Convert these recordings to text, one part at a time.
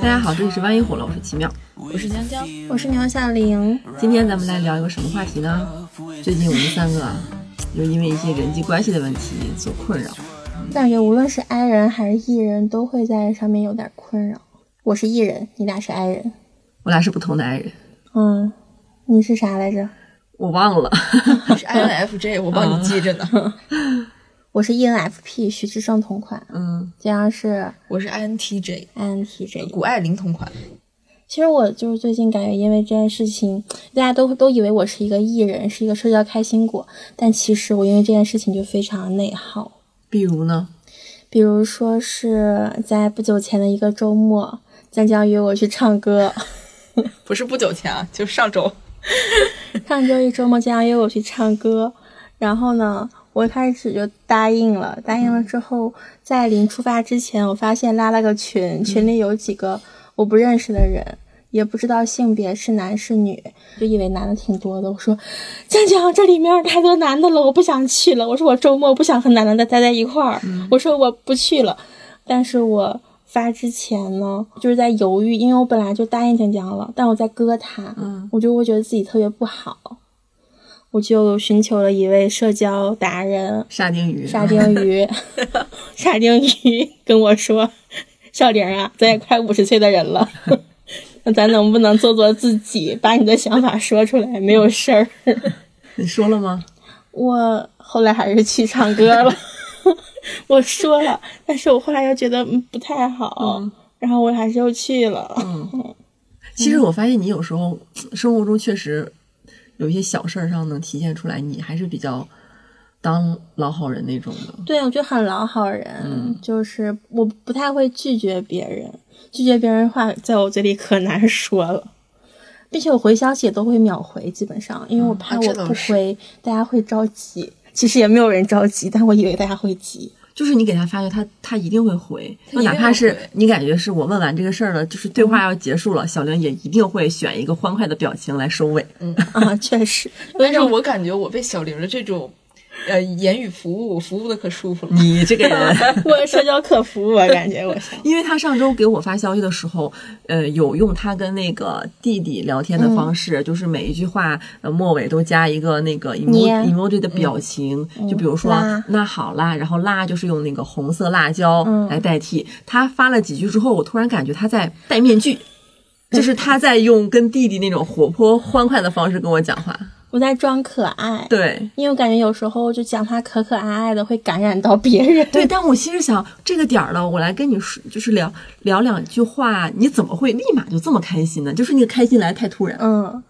大家好，这里是万一火了，我是奇妙，我是江江，我是牛小玲。今天咱们来聊一个什么话题呢？最近我们三个啊，就因为一些人际关系的问题所困扰。感觉无论是 I 人还是 E 人，都会在上面有点困扰。我是 E 人，你俩是 I 人，我俩是不同的 I 人。嗯，你是啥来着？我忘了，是 INFJ，我帮你记着呢。我是 ENFP，徐志胜同款。嗯，这样是我是 INTJ，INTJ，INTJ。谷爱凌同款。其实我就是最近感觉，因为这件事情，大家都都以为我是一个艺人，是一个社交开心果，但其实我因为这件事情就非常内耗。比如呢？比如说是在不久前的一个周末，江江约我去唱歌。不是不久前啊，就上周。上周一周末，江江约我去唱歌，然后呢，我一开始就答应了。答应了之后，在临出发之前，我发现拉了个群，群里有几个我不认识的人，也不知道性别是男是女，就以为男的挺多的。我说：“江江，这里面太多男的了，我不想去了。”我说：“我周末不想和男的待在一块儿。我说：“我不去了。”但是我发之前呢，就是在犹豫，因为我本来就答应江江了，但我在割他，嗯，我就会觉得自己特别不好。我就寻求了一位社交达人沙丁鱼，沙丁鱼，沙丁鱼跟我说：“小玲啊，咱也快五十岁的人了，那咱能不能做做自己，把你的想法说出来？没有事儿。你说了吗？”我后来还是去唱歌了，我说了，但是我后来又觉得嗯不太好，嗯然后我还是又去了。嗯，其实我发现你有时候生活中确实有一些小事儿上能体现出来，你还是比较当老好人那种的。对，我就很老好人，嗯就是我不太会拒绝别人，拒绝别人的话在我嘴里可难说了，并且我回消息也都会秒回，基本上，因为我怕啊我不回、大家会着急。其实也没有人着急，但我以为大家会急。就是你给他发个，他他一定会回，哪怕是你感觉是我问完这个事儿了，就是对话要结束了，小玲也一定会选一个欢快的表情来收尾。啊，确实，但是我感觉我被小玲的这种呃言语服务服务的可舒服了。你这个人，我社交客服，我感觉我。因为他上周给我发消息的时候，呃，有用他跟那个弟弟聊天的方式，就是每一句话呃末尾都加一个那个 emo 捏 emoji 的表情，就比如说辣那好啦，然后辣就是用那个红色辣椒来代替。他发了几句之后，我突然感觉他在戴面具。就是他在用跟弟弟那种活泼欢快的方式跟我讲话，我在装可爱，对因为我感觉有时候就讲他可可爱爱的，会感染到别人。对，但我其实想这个点儿了，我来跟你说，就是聊聊两句话，你怎么会立马就这么开心呢？就是那个开心来得太突然，嗯，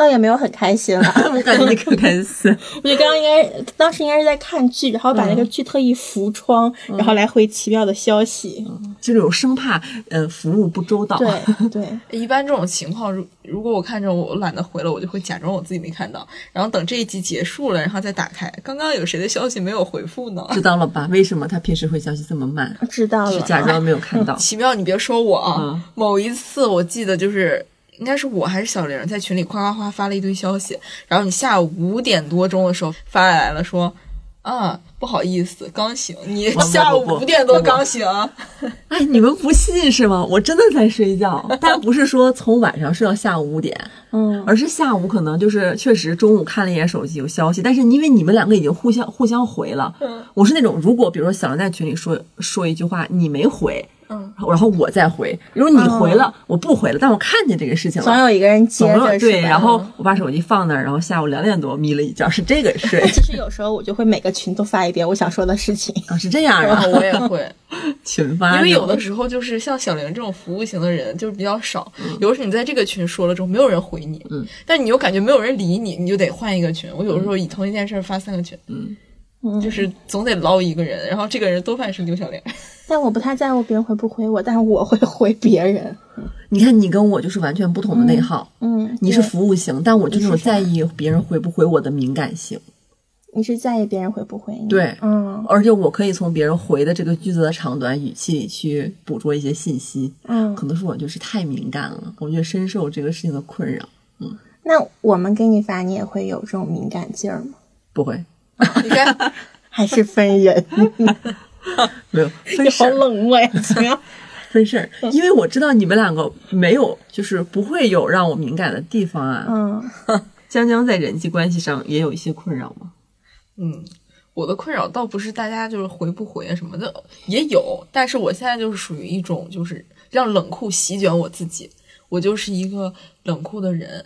倒也没有很开心了。我感觉你可开心。我觉得刚刚应该，当时应该是在看剧，然后把那个剧特意浮窗，然后来回奇妙的消息。就是有生怕呃服务不周到。对对，一般这种情况，如如果我看着我懒得回了，我就会假装我自己没看到，然后等这一集结束了，然后再打开，刚刚有谁的消息没有回复呢？知道了吧？为什么他平时回消息这么慢？知道了。是假装没有看到。奇妙，你别说我啊，嗯某一次我记得就是。应该是我还是小玲在群里夸夸夸发了一堆消息，然后你下午五点多钟的时候发来了说，啊不好意思刚醒，你下午五点多刚醒，哎，你们不信是吗？我真的在睡觉，但不是说从晚上睡到下午五点，嗯，而是下午可能就是确实中午看了一眼手机有消息，但是因为你们两个已经互相互相回了，嗯。我是那种如果比如说小玲在群里说说一句话，你没回，嗯，然后我再回，如果你回了，我不回了，但我看见这个事情了，总有一个人接着，对，然后我把手机放那儿，然后下午两点多眯了一觉，是这个睡 其实有时候我就会每个群都发一遍我想说的事情。啊，是这样啊，然后我也会，群发，因为有的时候就是像小玲这种服务型的人就是比较少，嗯有的时候你在这个群说了之后没有人回你，嗯，但你又感觉没有人理你，你就得换一个群。我有的时候以同一件事儿发三个群，嗯，嗯，就是总得捞一个人，然后这个人多半是刘小莲。但我不太在乎别人回不回我，但是我会回别人。你看你跟我就是完全不同的内耗，嗯，你是服务型，但我就那种你是啥在意别人回不回我的敏感性。你是在意别人回不回你？对嗯而且我可以从别人回的这个句子的长短、语气里去捕捉一些信息。嗯。可能是我就是太敏感了，我就深受这个事情的困扰。嗯那我们给你发，你也会有这种敏感劲儿吗？不会，你看，还是分人？没有分你好。冷漠呀！怎么样？分事儿，因为我知道你们两个没有，就是不会有让我敏感的地方啊。嗯，江江在人际关系上也有一些困扰吗？嗯，我的困扰倒不是大家就是回不回啊什么的，也有，但是我现在就是属于一种就是让冷酷席卷我自己，我就是一个冷酷的人，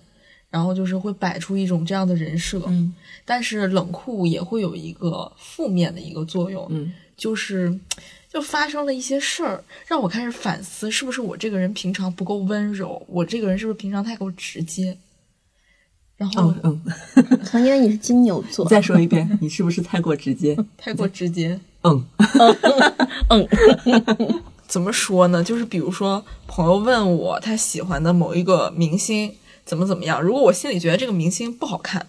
然后就是会摆出一种这样的人设，嗯但是冷酷也会有一个负面的一个作用，嗯就是就发生了一些事儿，让我开始反思，是不是我这个人平常不够温柔，我这个人是不是平常太过直接，然后嗯 嗯，可能因为你是金牛座，再说一遍，你是不是太过直接？太过直接。嗯嗯怎么说呢？就是比如说，朋友问我他喜欢的某一个明星怎么怎么样，如果我心里觉得这个明星不好看，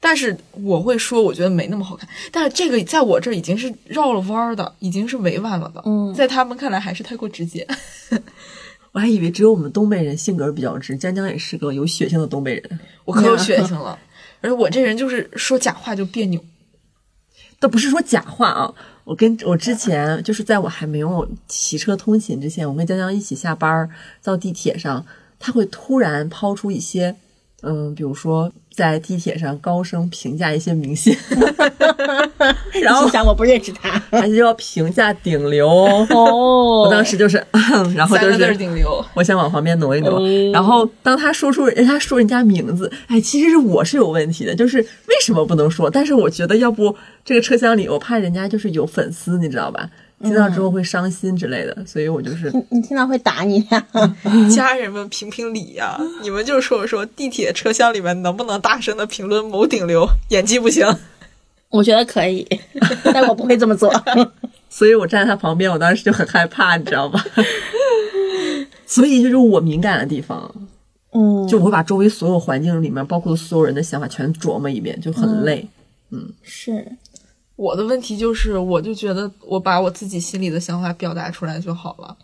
但是我会说我觉得没那么好看，但是这个在我这儿已经是绕了弯儿的，已经是委婉了的，嗯在他们看来还是太过直接。我还以为只有我们东北人性格比较直，江江也是个有血性的东北人。我可有血性了，而且我这人就是说假话就别扭。倒不是说假话啊，我跟我之前就是在我还没有骑车通勤之前，我跟江江一起下班儿到地铁上，他会突然抛出一些，嗯，比如说在地铁上高声评价一些明星，然后想我不认识他。他就要评价顶流，哦，我当时就是，然后就是顶流，我想往旁边挪一挪，嗯然后当他说出人家说人家名字，哎，其实是我是有问题的，就是为什么不能说？但是我觉得要不这个车厢里，我怕人家就是有粉丝，你知道吧？听到之后会伤心之类的，所以我就是你你听到会打你呀？家人们评评理呀、你们就说说地铁车厢里面能不能大声的评论某顶流演技不行？我觉得可以，但我不会这么做。所以我站在他旁边，我当时就很害怕，你知道吧？所以就是我敏感的地方，嗯，就我会把周围所有环境里面，包括所有人的想法全琢磨一遍，就很累。嗯是我的问题就是，我就觉得我把我自己心里的想法表达出来就好了，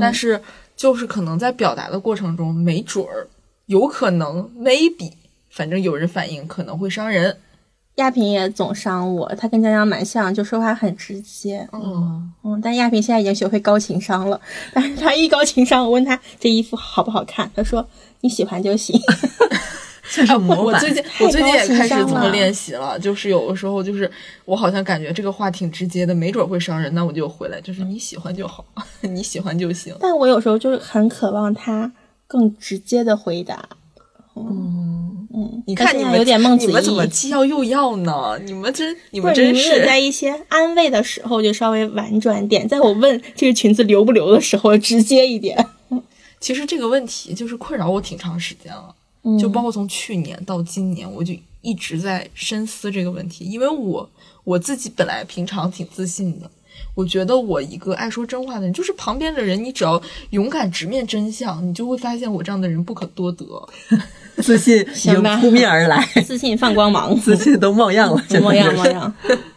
但是就是可能在表达的过程中，没准儿有可能 maybe，反正有人反应可能会伤人。亚萍也总伤我，她跟江江蛮像，就说话很直接。嗯，嗯，但亚萍现在已经学会高情商了。但是她一高情商，我问她这衣服好不好看，她说你喜欢就行。像是模板我最，近我最近也开始这么练习了，就是有的时候就是我好像感觉这个话挺直接的，没准儿会伤人，那我就回来，就是你喜欢就好，你喜欢就行。但我有时候就是很渴望他更直接的回答。嗯嗯，你看你们有点孟子义。你们怎么既要又要呢？你们真你们真是你真们得在一些安慰的时候就稍微婉转点，在我问这个裙子留不留的时候直接一点。其实这个问题就是困扰我挺长时间了，嗯就包括从去年到今年，我就一直在深思这个问题，因为我我自己本来平常挺自信的。我觉得我一个爱说真话的人，就是旁边的人，你只要勇敢直面真相，你就会发现我这样的人不可多得。自信已经扑面而来，自信放光芒，自信都冒样了，现在模样冒样。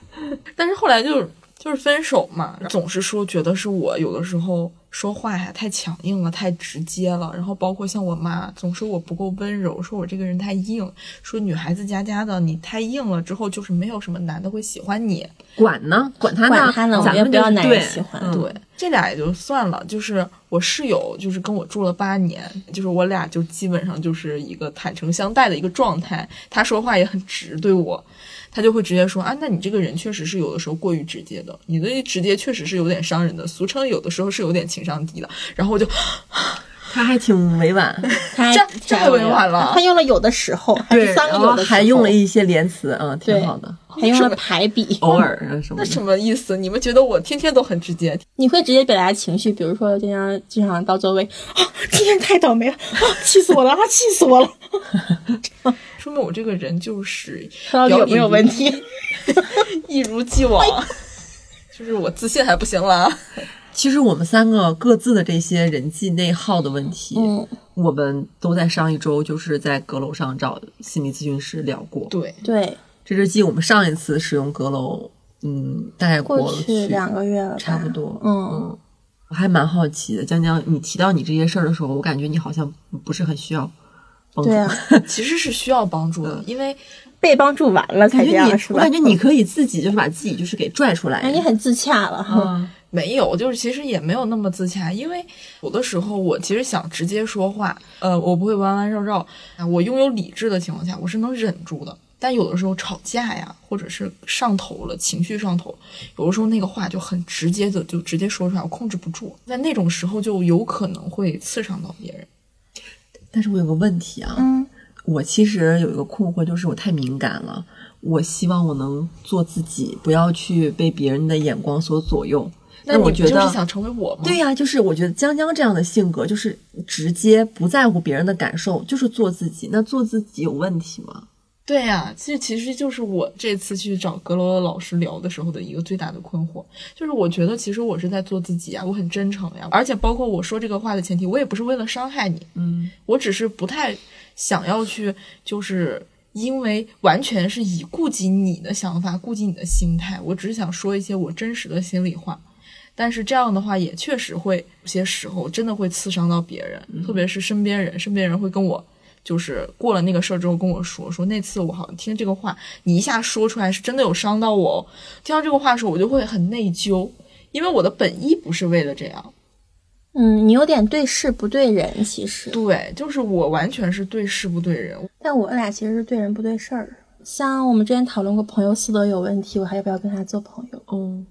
但是后来就是就是分手嘛，总是说觉得是我有的时候说话呀太强硬了，太直接了。然后包括像我妈总说我不够温柔，说我这个人太硬，说女孩子家家的你太硬了之后就是没有什么男的会喜欢你。管呢，管他管他呢？咱们不要男人喜欢嗯。对，这俩也就算了。就是我室友，就是跟我住了八年，就是我俩就基本上就是一个坦诚相待的一个状态。他说话也很直，对我，他就会直接说啊，那你这个人确实是有的时候过于直接的，你的直接确实是有点伤人的，俗称有的时候是有点情商低的。然后我就他还挺委婉，他这这太委婉了他用了有的时候，还对，是三个然后有的时候，还用了一些连词，嗯，挺好的，还用了排比。偶尔啊什么。那什么意思？你们觉得我天天都很直接？你会直接表达情绪，比如说经常经常到座位 啊，今天太倒霉了啊，气死我了啊，气死我了，说明我这个人就是到底有没有问题？一如既往，就是我自信还不行了啊。其实我们三个各自的这些人际内耗的问题，嗯，我们都在上一周就是在阁楼上找心理咨询师聊过。对，对，这是继我们上一次使用阁楼，嗯，大概过过了去两个月了，差不多，嗯，我还蛮好奇的，江江，你提到你这些事儿的时候，我感觉你好像不是很需要帮助。对啊，其实是需要帮助的，因为被帮助完了才感觉你这样，是吧？我感觉你可以自己就是把自己就是给拽出来。哎，你很自洽了哈。嗯，没有，就是其实也没有那么自洽，因为有的时候我其实想直接说话，呃，我不会弯弯绕绕啊，我拥有理智的情况下，我是能忍住的。但有的时候吵架呀，或者是上头了，情绪上头，有的时候那个话就很直接的就直接说出来，我控制不住，在那种时候就有可能会刺伤到别人。但是我有个问题啊，嗯，我其实有一个困惑，就是我太敏感了。我希望我能做自己，不要去被别人的眼光所左右。那我觉得就是想成为我吗？对呀、就是我觉得江江这样的性格，就是直接不在乎别人的感受，就是做自己。那做自己有问题吗？对呀、这其实就是我这次去找阁楼的老师聊的时候的一个最大的困惑，就是我觉得其实我是在做自己啊，我很真诚呀，而且包括我说这个话的前提，我也不是为了伤害你，嗯，我只是不太想要去，就是因为完全是以顾及你的想法、顾及你的心态，我只是想说一些我真实的心里话。但是这样的话，也确实会有些时候真的会刺伤到别人，特别是身边人，身边人会跟我。就是过了那个事儿之后跟我说说那次我好像听这个话，你一下说出来是真的有伤到我哦。听到这个话的时候，我就会很内疚，因为我的本意不是为了这样。嗯，你有点对事不对人，其实。对，就是我完全是对事不对人。但我俩其实是对人不对事儿。像我们之前讨论过朋友私德有问题，我还要不要跟他做朋友？哦，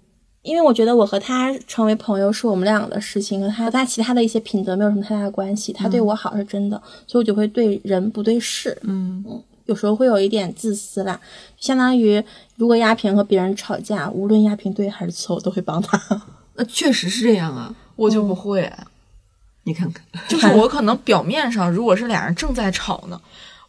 因为我觉得我和他成为朋友是我们两个的事情，和他和他其他的一些品德没有什么太大的关系。他对我好是真的，所以我就会对人不对事。嗯有时候会有一点自私啦，相当于如果亚萍和别人吵架，无论亚萍对还是错，我都会帮他。那确实是这样啊。我就不会，你看看，就是我可能表面上如果是俩人正在吵呢，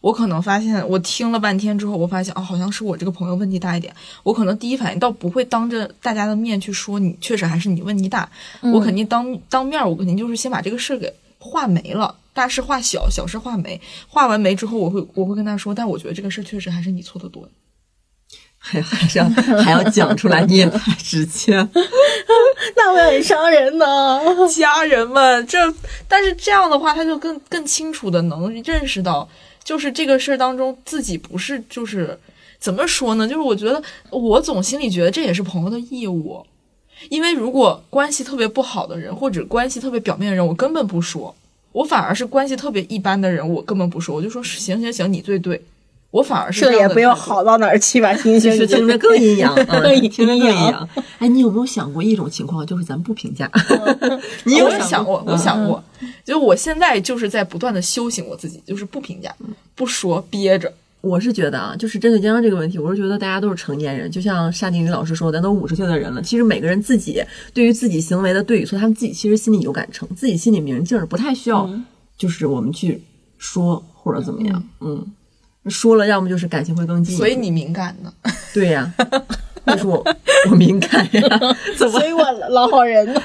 我可能发现我听了半天之后，我发现哦，好像是我这个朋友问题大一点，我可能第一反应倒不会当着大家的面去说你，确实还是你问题大，我肯定当当面，我肯定就是先把这个事儿给化没了。大事化小，小事化没。化完没之后，我会我会跟他说，但我觉得这个事儿确实还是你错的多。还还是要还要讲出来，你也太直接。那会很伤人呢。家人们，这但是这样的话，他就更更清楚的能认识到，就是这个事儿当中自己不是就是怎么说呢？就是我觉得我总心里觉得这也是朋友的义务，因为如果关系特别不好的人，或者关系特别表面的人，我根本不说，我反而是关系特别一般的人，我根本不说，我就说行行行，你最对。我反而是这也不要好到哪儿去吧，星星，就是 听着更阴阳，更嗯，阴听着更阴阳阳。哎，你有没有想过一种情况，就是咱不评价？你有想过，我想嗯过，就我现在就是在不断的修行我自己，就是不评价，不说，憋着。我是觉得啊，就是针对江江这个问题，我是觉得大家都是成年人，就像沙丁鱼老师说的，咱都五十岁的人了，其实每个人自己对于自己行为的对与错，他们自己其实心里有杆秤，自己心里明镜儿，不太需要就是我们去说或者怎么样，嗯，说了要么就是感情会更近，所以你敏感呢？对呀、但是我 我敏感呀，怎么所以我老好人呢，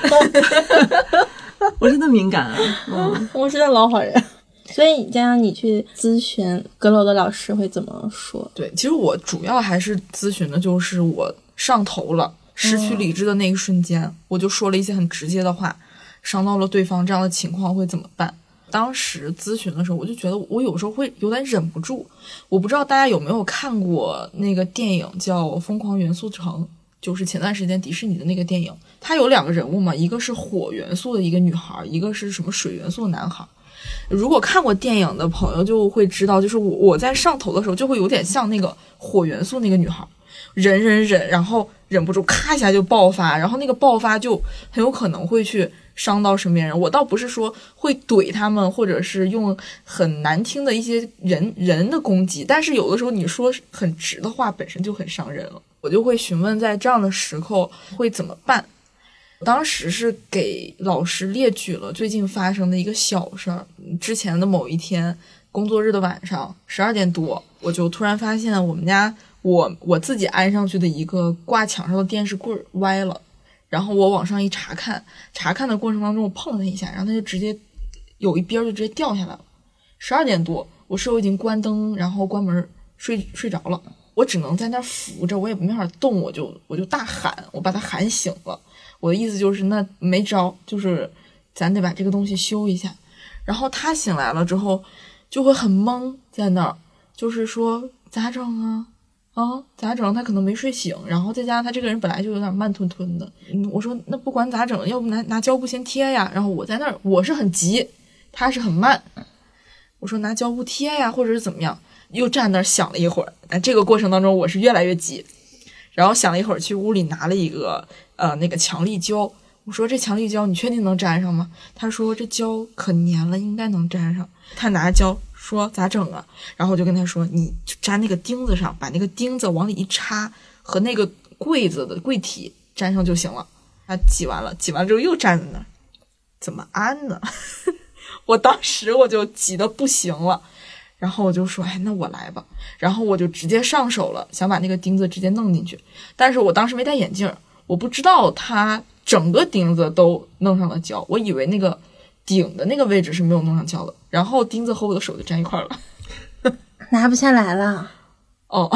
我真的敏感啊？嗯，我是个老好人。所以佳佳，你去咨询阁楼的老师会怎么说？对，其实我主要还是咨询的就是我上头了，失去理智的那一瞬间，我就说了一些很直接的话，伤到了对方，这样的情况会怎么办？当时咨询的时候，我就觉得我有时候会有点忍不住。我不知道大家有没有看过那个电影叫《疯狂元素城》，就是前段时间迪士尼的那个电影，它有两个人物嘛，一个是火元素的一个女孩，一个是什么水元素的男孩。如果看过电影的朋友就会知道，就是我我在上头的时候，就会有点像那个火元素那个女孩，忍忍忍，然后忍不住咔一下就爆发，然后那个爆发就很有可能会去伤到身边人。我倒不是说会怼他们，或者是用很难听的一些人人的攻击，但是有的时候你说很直的话，本身就很伤人了。我就会询问，在这样的时候会怎么办？当时是给老师列举了最近发生的一个小事儿。之前的某一天，工作日的晚上十二点多，我就突然发现我们家我我自己安上去的一个挂墙上的电视柜歪了，然后我往上一查看，查看的过程当中我碰了他一下，然后他就直接有一边就直接掉下来了。十二点多，我室友已经关灯，然后关门睡睡着了，我只能在那扶着，我也没法动，我就我就大喊，我把他喊醒了。我的意思就是，那没招，就是咱得把这个东西修一下。然后他醒来了之后，就会很懵，在那儿，就是说咋整啊？啊，咋整？他可能没睡醒，然后再加上他这个人本来就有点慢吞吞的。我说那不管咋整，要不拿拿胶布先贴呀？然后我在那儿，我是很急，他是很慢。我说拿胶布贴呀，或者是怎么样？又站那儿想了一会儿。哎，这个过程当中我是越来越急，然后想了一会儿，去屋里拿了一个呃那个强力胶。我说这强力胶你确定能粘上吗？他说这胶可粘了，应该能粘上。他拿胶说咋整啊？然后我就跟他说，你粘那个钉子上，把那个钉子往里一插，和那个柜子的柜体粘上就行了。他挤完了，挤完之后又站在那儿，怎么安呢？我当时我就急得不行了，然后我就说，哎，那我来吧。然后我就直接上手了，想把那个钉子直接弄进去。但是我当时没戴眼镜，我不知道他。整个钉子都弄上了胶，我以为那个顶的那个位置是没有弄上胶的，然后钉子和我的手就粘一块了，拿不下来了。哦，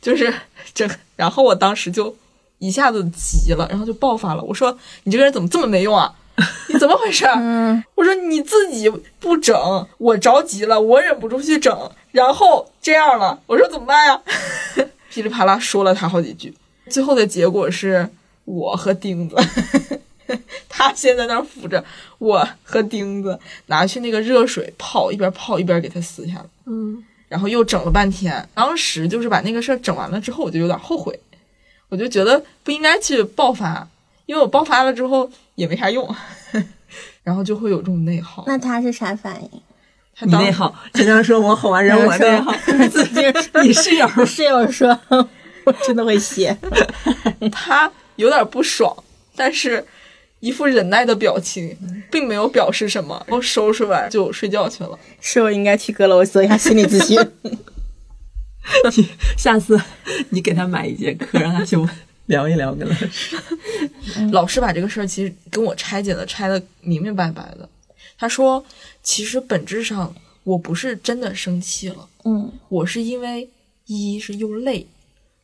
就是这，然后我当时就一下子急了，然后就爆发了。我说：“你这个人怎么这么没用啊？你怎么回事？”我说：“你自己不整，我着急了，我忍不住去整，然后这样了。”我说：“怎么办呀？” 噼里啪啦说了他好几句，最后的结果是。我和钉子，他先在那儿扶着，我和钉子拿去那个热水泡，一边泡一边给他撕下来。嗯，然后又整了半天。当时就是把那个事儿整完了之后，我就有点后悔，我就觉得不应该去爆发，因为我爆发了之后也没啥用，然后就会有这种内耗。那他是啥反应？你内耗，经常说我吼完人我内耗，自己你室友室友说，我真的会歇，他。有点不爽，但是一副忍耐的表情，并没有表示什么。我收拾完就睡觉去了。是我应该去阁楼做一下心理咨询。你 下次你给他买一节课，让他去聊一聊跟老师。老师把这个事儿其实跟我拆解的拆的明明白白的。他说，其实本质上我不是真的生气了，嗯，我是因为一是又累，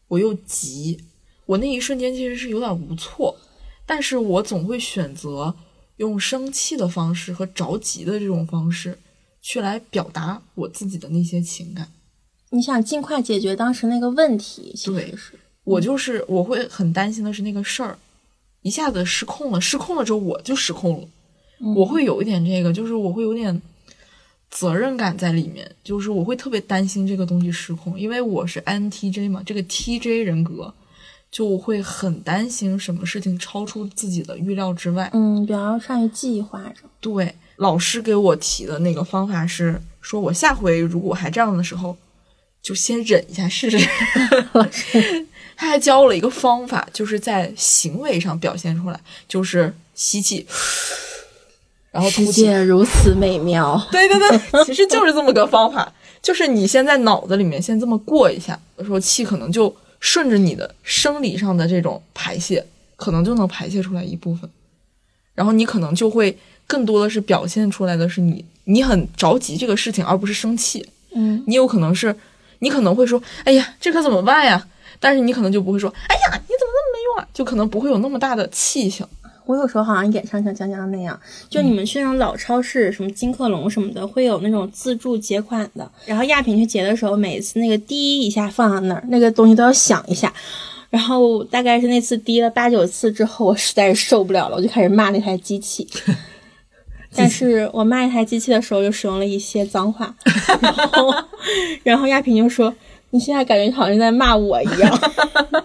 我又急。我那一瞬间其实是有点无措，但是我总会选择用生气的方式和着急的这种方式，去来表达我自己的那些情感。你想尽快解决当时那个问题，其实是我就是我会很担心的是那个事儿一下子失控了，失控了之后我就失控了，我会有一点这个，就是我会有点责任感在里面，就是我会特别担心这个东西失控，因为我是 INTJ 嘛，这个 TJ 人格。就会很担心什么事情超出自己的预料之外。嗯，比较善于计划着。对，老师给我提的那个方法是，说我下回如果还这样的时候，就先忍一下试试。他还教了一个方法，就是在行为上表现出来，就是吸气，然后世界如此美妙。对对对，其实就是这么个方法，就是你先在脑子里面先这么过一下，有时候气可能就。顺着你的生理上的这种排泄，可能就能排泄出来一部分，然后你可能就会更多的是表现出来的是你你很着急这个事情，而不是生气。嗯，你有可能是你可能会说，哎呀，这可怎么办呀？但是你可能就不会说，哎呀，你怎么那么没用啊？就可能不会有那么大的气性。我有时候好像也像像江江那样，就你们去那种老超市，什么金客隆什么的，会有那种自助结款的。然后亚萍去结的时候，每一次那个滴一下放在那儿，那个东西都要响一下。然后大概是那次滴了八九次之后，我实在是受不了了，我就开始骂那台机器。但是我骂一台机器的时候，就使用了一些脏话。然后，然后亚萍就说：“你现在感觉好像在骂我一样。”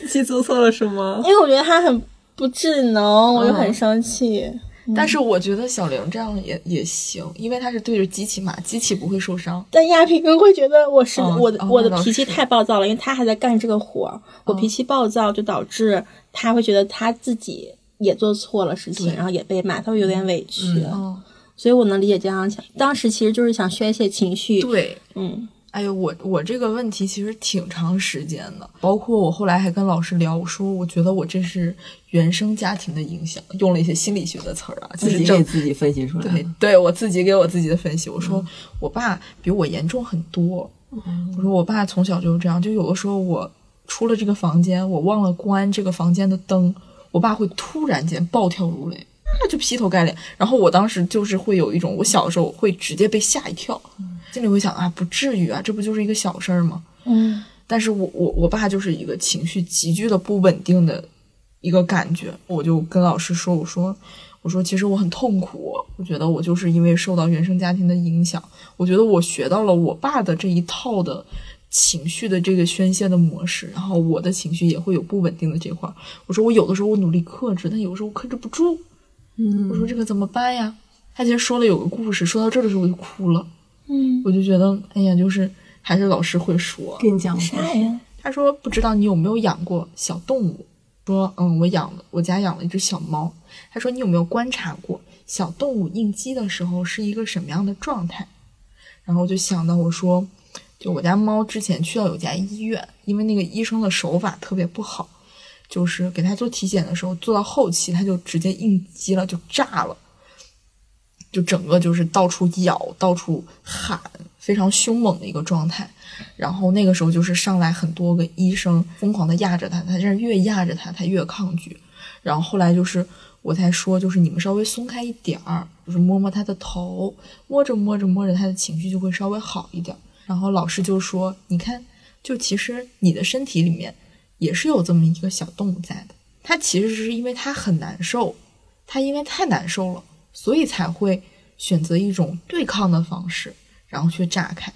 机器做错了什么？因为我觉得他很。不智能，我就很生气。但是我觉得小玲这样也也行，因为她是对着机器骂，机器不会受伤。但亚萍更会觉得我是我的我的脾气太暴躁了，因为他还在干这个活，我脾气暴躁就导致他会觉得他自己也做错了事情，然后也被骂，他会有点委屈。所以我能理解这样想，当时其实就是想宣泄情绪。对，嗯。哎呦，我我这个问题其实挺长时间的，包括我后来还跟老师聊，我说我觉得我这是原生家庭的影响，用了一些心理学的词儿啊，自己给自己分析出来。对，对我自己给我自己的分析，我说我爸比我严重很多。我说我爸从小就是这样，就有的时候我出了这个房间，我忘了关这个房间的灯，我爸会突然间暴跳如雷。那就劈头盖脸，然后我当时就是会有一种，我小的时候会直接被吓一跳，心里会想啊，不至于啊，这不就是一个小事儿吗？嗯但是我我我爸就是一个情绪急剧的不稳定的一个感觉，我就跟老师说，我说我说其实我很痛苦，我觉得我就是因为受到原生家庭的影响，我觉得我学到了我爸的这一套的情绪的这个宣泄的模式，然后我的情绪也会有不稳定的这块儿。我说我有的时候我努力克制，但有的时候我克制不住。嗯我说这可怎么办呀？他其实说了有个故事，说到这儿的时候我就哭了，嗯，我就觉得哎呀，就是还是老师会说。跟你讲过，啥呀？他说不知道你有没有养过小动物？说嗯，我养了，我家养了一只小猫。他说你有没有观察过小动物应激的时候是一个什么样的状态？然后我就想到我说，就我家猫之前去到有家医院，因为那个医生的手法特别不好，就是给它做体检的时候，做到后期它就直接应激了，就炸了。就整个就是到处咬、到处喊，非常凶猛的一个状态。然后那个时候就是上来很多个医生疯狂的压着他，他这越压着他，他越抗拒。然后后来就是我才说，就是你们稍微松开一点儿，就是摸摸他的头，摸着摸着摸着，他的情绪就会稍微好一点。然后老师就说，你看，就其实你的身体里面也是有这么一个小动物在的，它其实是因为它很难受，它因为太难受了，所以才会选择一种对抗的方式，然后去炸开。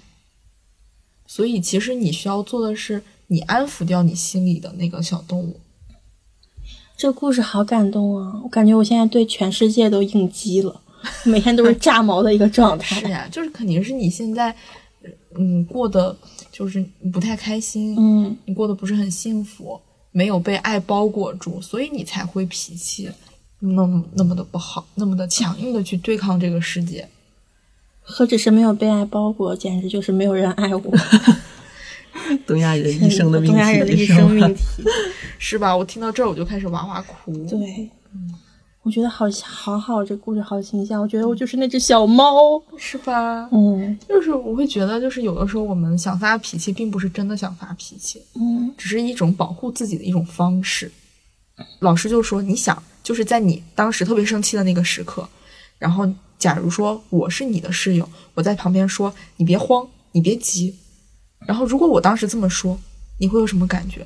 所以其实你需要做的是，你安抚掉你心里的那个小动物。这故事好感动啊！我感觉我现在对全世界都应激了，每天都是炸毛的一个状态。是呀，就是肯定是你现在，嗯，过得就是不太开心，嗯，你过得不是很幸福，没有被爱包裹住，所以你才会脾气那么那么的不好，那么的强硬的去对抗这个世界。何止是没有被爱包裹，简直就是没有人爱我。东亚人一生的命题，东亚人的一生命题。是吧？我听到这儿我就开始哇哇哭。对，我觉得好好好，这故事好形象。我觉得我就是那只小猫。是吧？嗯就是我会觉得，就是有的时候我们想发脾气，并不是真的想发脾气，嗯只是一种保护自己的一种方式。老师就说：“你想，就是在你当时特别生气的那个时刻，然后假如说我是你的室友，我在旁边说你别慌，你别急。然后如果我当时这么说，你会有什么感觉？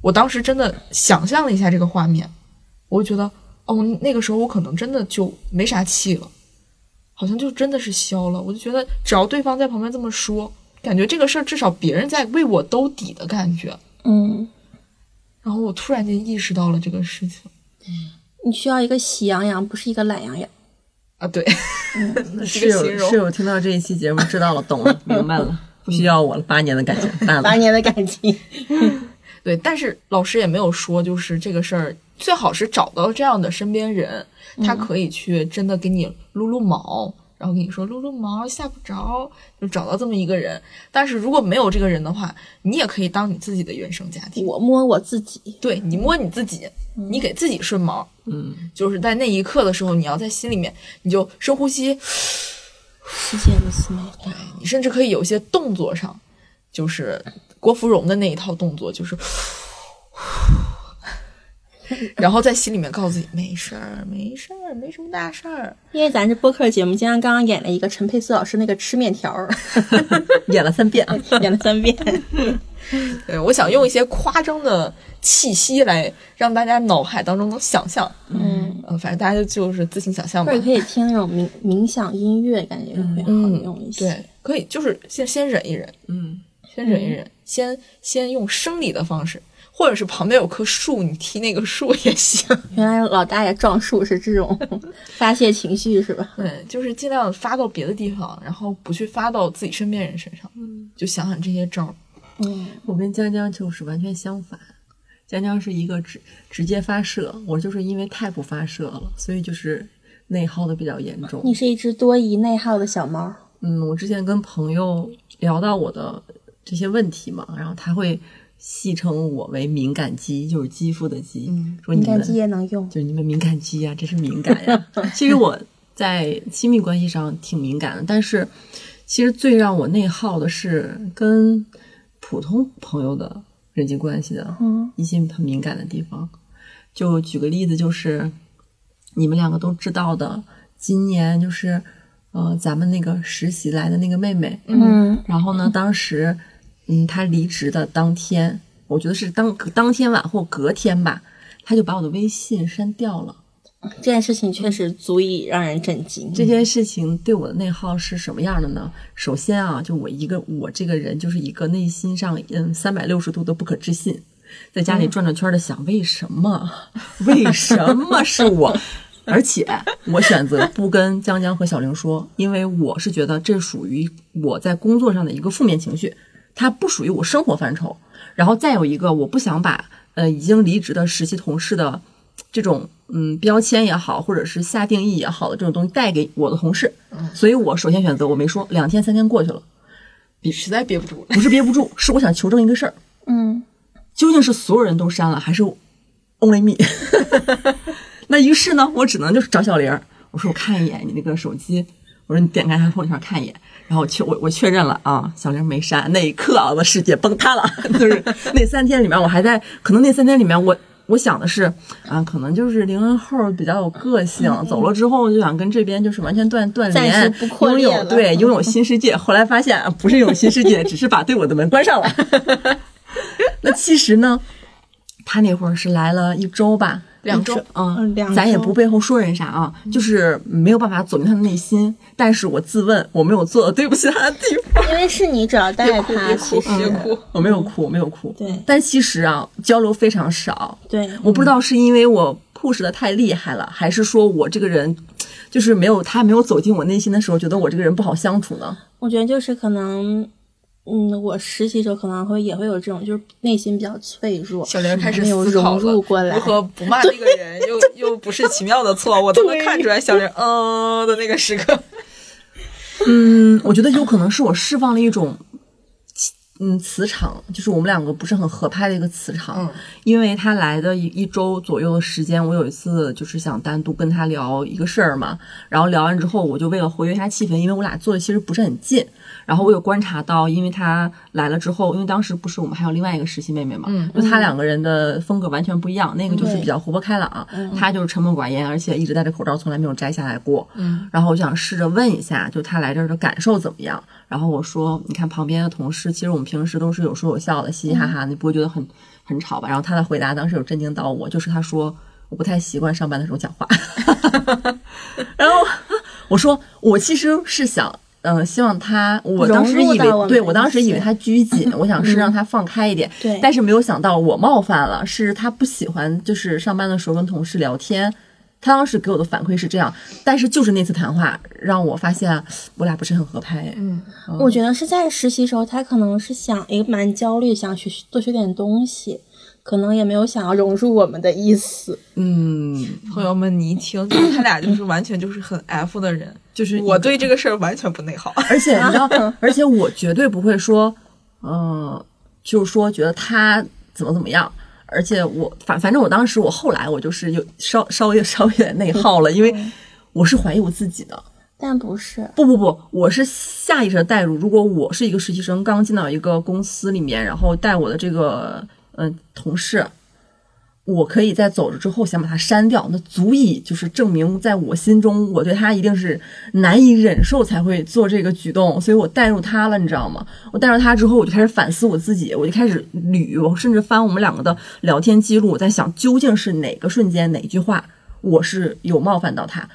我当时真的想象了一下这个画面，我就觉得哦，那个时候我可能真的就没啥气了，好像就真的是消了。我就觉得只要对方在旁边这么说，感觉这个事儿至少别人在为我兜底的感觉。嗯，然后我突然间意识到了这个事情你需要一个喜羊羊，不是一个懒羊羊。啊，对，这室个形容友室友听到这一期节目，知道了，懂了，明白了，不需要我了，八年的感情淡了。八年的感情。对，但是老师也没有说，就是这个事儿最好是找到这样的身边人，他可以去真的给你撸撸毛，然后跟你说撸撸毛吓不着，就找到这么一个人。但是如果没有这个人的话，你也可以当你自己的原生家庭，我摸我自己。对你摸你自己，你给自己顺毛，嗯，就是在那一刻的时候，你要在心里面你就深呼吸，世界如此美好。你甚至可以有一些动作上，就是郭芙蓉的那一套动作，就是，然后在心里面告诉自己没事儿，没事儿，没什么大事儿。因为咱这播客节目，今天刚刚演了一个陈佩斯老师那个吃面条儿，演了三遍啊，演了三遍。对，我想用一些夸张的气息来让大家脑海当中能想象。嗯，呃，反正大家就是自行想象吧或者。可以听那种冥冥想音乐，感觉会好嗯用一，些。对，可以，就是先先忍一忍，嗯，先忍一忍，先先用生理的方式，或者是旁边有棵树，你踢那个树也行。原来老大爷撞树是这种 发泄情绪是吧？对，就是尽量发到别的地方，然后不去发到自己身边人身上。嗯，就想想这些招儿。嗯，我跟江江就是完全相反，江江是一个直直接发射，我就是因为太不发射了，所以就是内耗的比较严重。你是一只多疑内耗的小猫。嗯，我之前跟朋友聊到我的这些问题嘛，然后他会戏称我为敏感肌，就是肌肤的肌，嗯说你们敏感肌也能用。就是你们敏感肌呀、真是敏感呀。其实我在亲密关系上挺敏感的，但是其实最让我内耗的是跟普通朋友的人际关系的嗯一些很敏感的地方。就举个例子，就是你们两个都知道的，今年就是呃咱们那个实习来的那个妹妹，嗯然后呢，当时嗯，他离职的当天，我觉得是当当天晚或隔天吧，他就把我的微信删掉了。这件事情确实足以让人震惊。这件事情对我的内耗是什么样的呢？首先啊，就我一个我这个人就是一个内心上嗯三百六十度的不可置信，在家里转转圈的想为什么 为什么是我？而且我选择不跟江江和小玲说，因为我是觉得这属于我在工作上的一个负面情绪，它不属于我生活范畴。然后再有一个，我不想把呃已经离职的实习同事的这种嗯标签也好，或者是下定义也好的这种东西带给我的同事，所以我首先选择我没说。两天三天过去了，实在憋不住了。不是憋不住，是我想求证一个事儿，嗯，究竟是所有人都删了，还是 only me？那于是呢，我只能就是找小玲儿，我说我看一眼你那个手机，我说你点开他朋友圈看一眼，然后我确我我确认了啊，小玲没删。那一刻啊，我的世界崩塌了，就是那三天里面，我还在，可能那三天里面，我我想的是啊，可能就是零零后比较有个性，走了之后就想跟这边就是完全断断暂联拥有对拥有新世界。后来发现啊不是拥有新世界，只是把对我的门关上了。那其实呢，他那会儿是来了一周吧，两周嗯嗯，两咱也不背后说人啥啊，就是没有办法走进他的内心。但是我自问，我没有做对不起他的地方，因为是你主要带他，别哭其实别哭，我没有哭，我没有哭。对但其实啊，交流非常少。对，我不知道是因为我 push 的太厉害了，还是说我这个人就是没有他没有走进我内心的时候，觉得我这个人不好相处呢？我觉得就是可能。嗯，我实习时候可能会也会有这种，就是内心比较脆弱，小玲开始没有思考了融入过来如。何不骂那个人，又又不是奇妙的错，我都能看出来小玲嗯的那个时刻。嗯，我觉得有可能是我释放了一种。嗯，磁场就是我们两个不是很合拍的一个磁场，嗯因为他来的一一周左右的时间，我有一次就是想单独跟他聊一个事儿嘛，然后聊完之后，我就为了活跃一下气氛，因为我俩坐的其实不是很近，然后我有观察到，因为他来了之后，因为当时不是我们还有另外一个实习妹妹嘛，嗯就他两个人的风格完全不一样，那个就是比较活泼开朗，他就是沉默寡言，而且一直戴着口罩，从来没有摘下来过，嗯，然后我想试着问一下，就他来这儿的感受怎么样？然后我说，你看旁边的同事，其实我们平时都是有说有笑的，嘻嘻哈哈，你不会觉得很很吵吧？然后他的回答当时有震惊到我，就是他说我不太习惯上班的时候讲话，然后我说我其实是想。嗯，希望他，我当时以为，对我当时以为他拘谨，我想是让他放开一点，对但是没有想到我冒犯了，是他不喜欢，就是上班的时候跟同事聊天。他当时给我的反馈是这样，但是就是那次谈话让我发现我俩不是很合拍。嗯，我觉得是在实习时候，他可能是想也蛮焦虑，想学多学点东西，可能也没有想要融入我们的意思。嗯，朋友们，你一听，就是他俩就是完全就是很 F 的人，就是我对这个事儿完全不内耗。而且你知道，而且我绝对不会说，嗯、就是说觉得他怎么怎么样。而且我反反正我当时我后来我就是有稍稍微稍微有点内耗了，因为我是怀疑我自己的。但不是，不不不，我是下意识的代入。如果我是一个实习生，刚进到一个公司里面，然后带我的这个嗯、呃同事，我可以在走了之后想把它删掉，那足以就是证明在我心中我对他一定是难以忍受才会做这个举动，所以我带入他了，你知道吗？我带入他之后，我就开始反思我自己，我就开始捋，我甚至翻我们两个的聊天记录，我在想究竟是哪个瞬间哪句话我是有冒犯到他。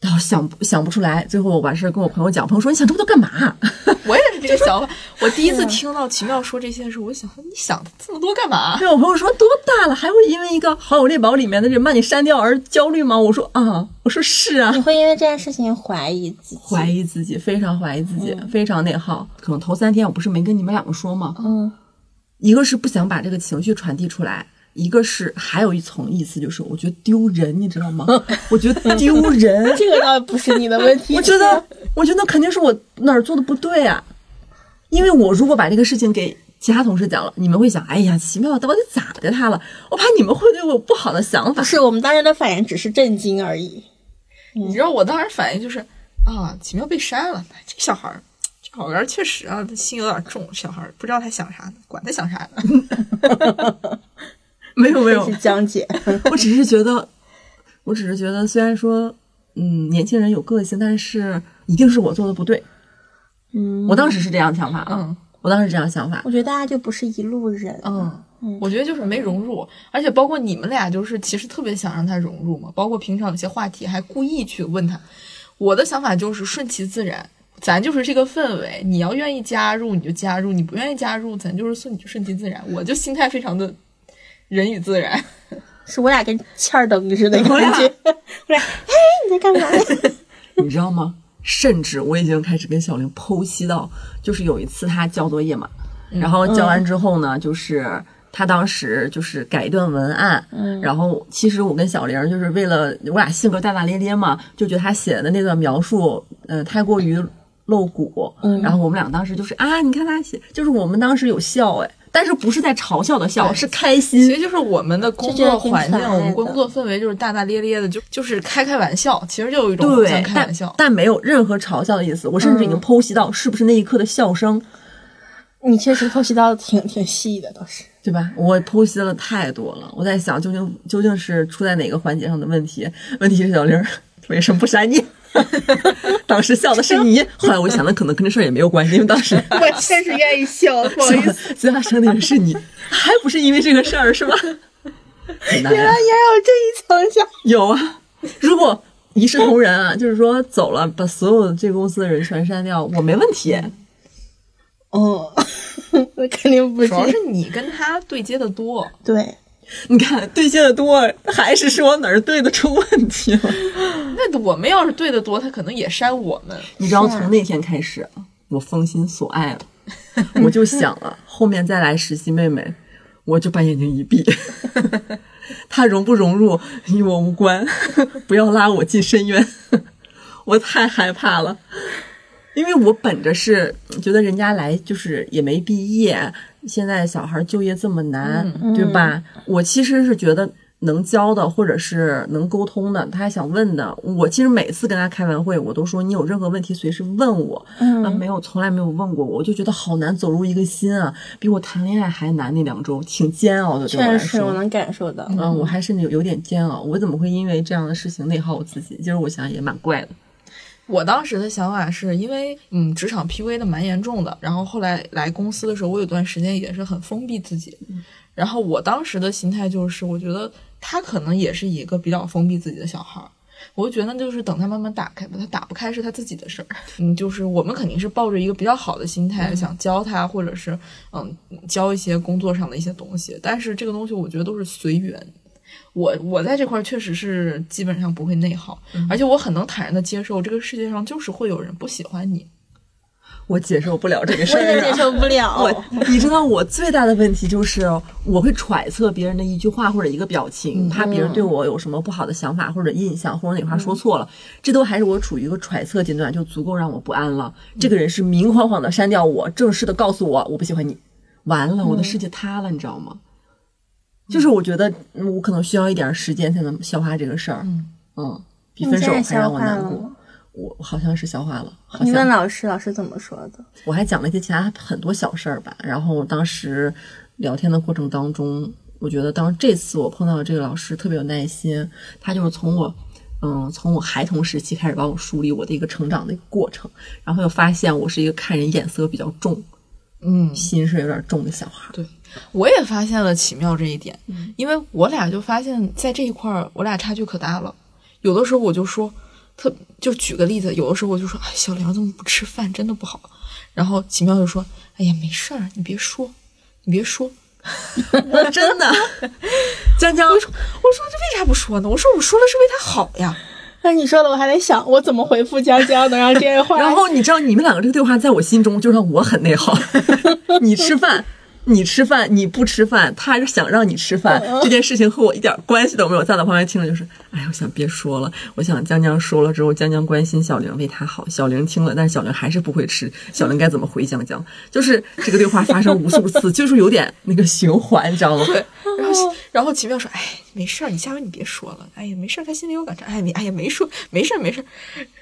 然后想想不出来，最后我把事儿跟我朋友讲，朋友说你想这么多干嘛？我也是这个想法。我第一次听到奇妙说这些的时候，我想你想这么多干嘛？对我朋友说多大了还会因为一个好友列表里面的人把你删掉而焦虑吗？我说啊，我说是啊你，会因为这件事情怀疑自己。怀疑自己，非常怀疑自己，非常内耗。可能头三天我不是没跟你们两个说吗？嗯，一个是不想把这个情绪传递出来，一个是还有一层意思，就是我觉得丢人，你知道吗？我觉得丢人，这个倒不是你的问题。我觉得，我觉得肯定是我哪儿做的不对啊，因为我如果把这个事情给其他同事讲了，你们会想，哎呀，奇妙到底咋的他了？我怕你们会对我有不好的想法不。是我们当时的反应只是震惊而已。你知道我当时反应就是啊，奇妙被删了，这小孩儿，这小孩儿确实啊，他心有点重，小孩儿不知道他想啥呢，管他想啥呢。没有没有江姐，我只是觉得，我只是觉得，虽然说，嗯，年轻人有个性，但是一定是我做的不对。嗯，我当时是这样想法啊。嗯，我当时这样想法。我觉得大家就不是一路人。嗯，我觉得就是没融入，而且包括你们俩，就是其实特别想让他融入嘛。包括平常有些话题还故意去问他。我的想法就是顺其自然，咱就是这个氛围，你要愿意加入你就加入，你不愿意加入，咱就是顺顺其自然。我就心态非常的人与自然。是我俩跟欠儿登似的感觉。我俩，哎，你在干嘛？你知道吗？甚至我已经开始跟小玲剖析到，就是有一次他交作业嘛，然后交完之后呢，就是他当时就是改一段文案，嗯然后其实我跟小玲就是为了我俩性格大大咧咧嘛，就觉得他写的那段描述，呃，太过于露骨，嗯然后我们俩当时就是啊，你看他写，就是我们当时有笑哎，但是不是在嘲笑的笑，是开心其实，就是我们的工作环境，我们工作氛围就是大大咧咧的，就就是开开玩笑，其实就有一种互相对，但开玩笑。但没有任何嘲笑的意思，我甚至已经剖析到是不是那一刻的笑声。你确实剖析到的挺挺细的，倒是。对吧？我剖析了太多了，我在想究竟究竟是出在哪个环节上的问题？问题是小玲为什么不删你？当时笑的是你，后来我想了，可能跟这事儿也没有关系，因为当时 我确实愿意笑，不好意思。最大声的人是你，还不是因为这个事儿是吧？原来也有这一层想。有啊，如果一视同仁啊，就是说走了，把所有这个公司的人全删掉，我没问题。哦，那肯定不主要是你跟他对接的多，对。你看对接的多，还是说哪儿对的出问题了？那我们要是对的多，他可能也删我们。你知道，从那天开始，我封心所爱了，我就想了，后面再来实习妹妹，我就把眼睛一闭，她融不融入与我无关，不要拉我进深渊，我太害怕了。因为我本着是觉得人家来就是也没毕业，现在小孩就业这么难，对吧？我其实是觉得能教的或者是能沟通的，他还想问的，我其实每次跟他开完会，我都说你有任何问题随时问我，嗯啊，没有，从来没有问过我，我就觉得好难走入一个心啊，比我谈恋爱还难，那两周挺煎熬的，对我来确实，我。能感受到。嗯，我还甚至有有点煎熬，我怎么会因为这样的事情内耗我自己？其实我想也蛮怪的。我当时的想法是因为，嗯，职场 PUA 的蛮严重的，然后后来来公司的时候，我有段时间也是很封闭自己，然后我当时的心态就是，我觉得他可能也是一个比较封闭自己的小孩儿，我就觉得就是等他慢慢打开吧，他打不开是他自己的事儿，嗯，就是我们肯定是抱着一个比较好的心态想教他，或者是嗯教一些工作上的一些东西，但是这个东西我觉得都是随缘。我我在这块儿确实是基本上不会内耗，而且我很能坦然的接受这个世界上就是会有人不喜欢你。我接受不了这个事儿、啊，我也接受不了。我，你知道我最大的问题就是我会揣测别人的一句话或者一个表情，怕别人对我有什么不好的想法或者印象，或者哪话说错了，这都还是我处于一个揣测阶段，就足够让我不安了。这个人是明晃晃的删掉我，正式的告诉我我不喜欢你，完了，我的世界塌了，你知道吗？就是我觉得嗯我可能需要一点时间才能消化这个事儿，嗯比分手还让我难过。我好像是消化了，好你问老师，老师怎么说的？我还讲了一些其他很多小事儿吧。然后当时聊天的过程当中，我觉得当这次我碰到的这个老师特别有耐心，他就是从我。嗯，从我孩童时期开始帮我梳理我的一个成长的一个过程，然后又发现我是一个看人眼色比较重、嗯，心是有点重的小孩。对，我也发现了奇妙这一点，嗯因为我俩就发现，在这一块儿，我俩差距可大了。有的时候我就说，特就举个例子，有的时候我就说，哎，小梁怎么不吃饭，真的不好。然后奇妙就说，哎呀，没事儿，你别说，你别说。真的，江江，我说我说这为啥不说呢？我说我说了是为他好呀。那你说的，我还在想，我怎么回复江江能让这些话？然后你知道你们两个这个对话在我心中就让我很内耗。你吃饭，你吃饭，你不吃饭，他是想让你吃饭，这件事情和我一点关系都没有。在我旁边听着就是，哎呀，我想别说了。我想江江说了之后，江江关心小玲为他好，小玲听了，但是小玲还是不会吃，小玲该怎么回江江？就是这个对话发生无数次，就是有点那个循环，你知道吗？对，然后然后奇妙说，哎，没事儿，你下回你别说了。哎呀，没事儿，他心里有感受。哎，你哎呀，没说，没事儿，没事儿。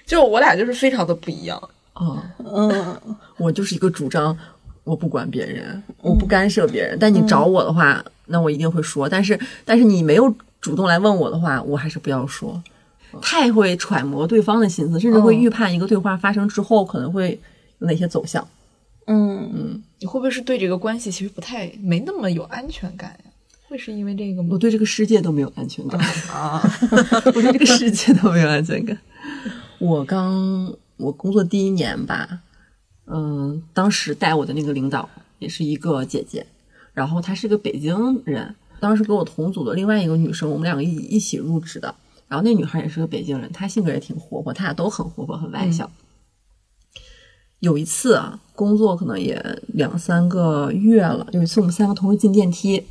就我俩就是非常的不一样。啊，嗯，我就是一个主张我不管别人，我不干涉别人。但你找我的话，那我一定会说。但是但是你没有主动来问我的话，我还是不要说。太会揣摩对方的心思，甚至会预判一个对话发生之后可能会有哪些走向。嗯，你会不会是对这个关系其实不太没那么有安全感呀？会是因为这个吗我？对这个世界都没有安全感，啊，我对这个世界都没有安全感。我刚我工作第一年吧，嗯，当时带我的那个领导也是一个姐姐，然后她是个北京人，当时跟我同组的另外一个女生，我们两个一一起入职的。然后那女孩也是个北京人，她性格也挺活泼，她俩都很活泼，很外向。有一次啊，工作可能也两三个月了，有一次我们三个同时进电梯，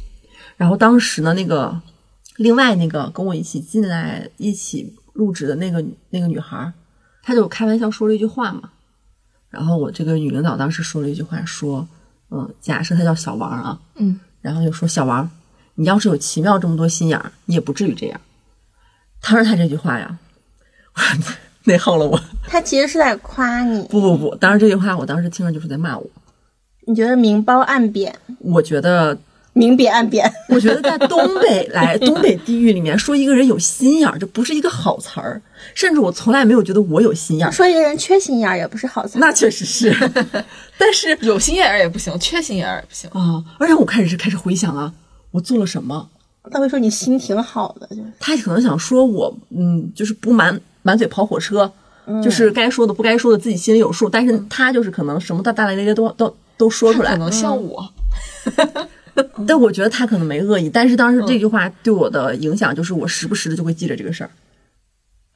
然后当时呢，那个另外那个跟我一起进来、一起入职的那个那个女孩儿，她就开玩笑说了一句话嘛。然后我这个女领导当时说了一句话，说：“嗯，假设她叫小王啊，嗯，然后就说小王，你要是有奇妙这么多心眼儿，你也不至于这样。”当时她这句话呀，内耗了我。她其实是在夸你，不不不，当时这句话我当时听着就是在骂我。你觉得明褒暗贬，我觉得明贬暗贬，我觉得在东北来 东北地域里面说一个人有心眼儿，这不是一个好词儿，甚至我从来没有觉得我有心眼儿。说一个人缺心眼儿也不是好词儿。那确实是，但是有心眼儿也不行，缺心眼儿也不行。啊，而且我开始开始回想啊，我做了什么？他会说你心挺好的，就是他可能想说我，嗯，就是不满满嘴跑火车，就是该说的不该说的自己心里有数，但是他就是可能什么大大咧咧都都都说出来可，能像我，但我觉得他可能没恶意，但是当时这句话对我的影响就是我时不时的就会记着这个事儿。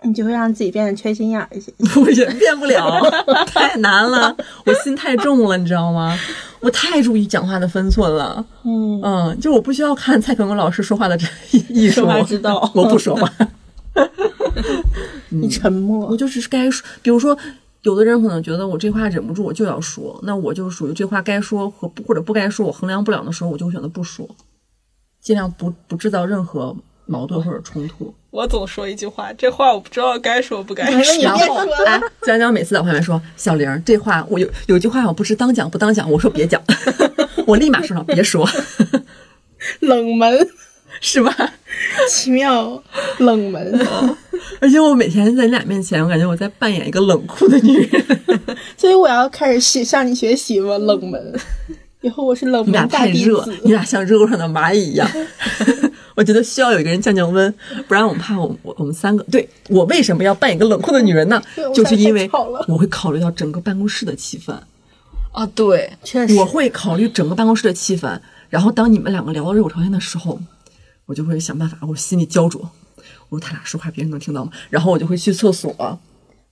你就会让自己变得缺心眼儿一些。不是变不了，太难了，我心太重了，你知道吗？我太注意讲话的分寸了。嗯，嗯，就我不需要看蔡可文老师说话的这艺术，说话之道我不说话，你沉默我，就是该说。比如说，有的人可能觉得我这话忍不住，我就要说，那我就属于这话该说和不或者不该说，我衡量不了的时候，我就会选择不说，尽量不不制造任何矛盾或者冲突。我总说一句话，这话我不知道该说不该说。然后你别说了 哎，江江每次在旁边说：“小玲儿，这话我有有句话我不知当讲不当讲。”我说别讲，我立马说上别说，冷门，是吧？奇妙冷门。而且我每天在你俩面前，我感觉我在扮演一个冷酷的女人。所以我要开始学向你学习了？冷门，以后我是冷你俩门大弟太热子，。你俩像热锅上的蚂蚁一样。我觉得需要有一个人降降温，不然我怕我我我们三个。对我为什么要扮演一个冷酷的女人呢？就是因为我会考虑到整个办公室的气氛。啊，对，确实，我会考虑整个办公室的气氛，然后当你们两个聊到热火朝天的时候，我就会想办法，我心里焦灼。我说他俩说话别人能听到吗？然后我就会去厕所，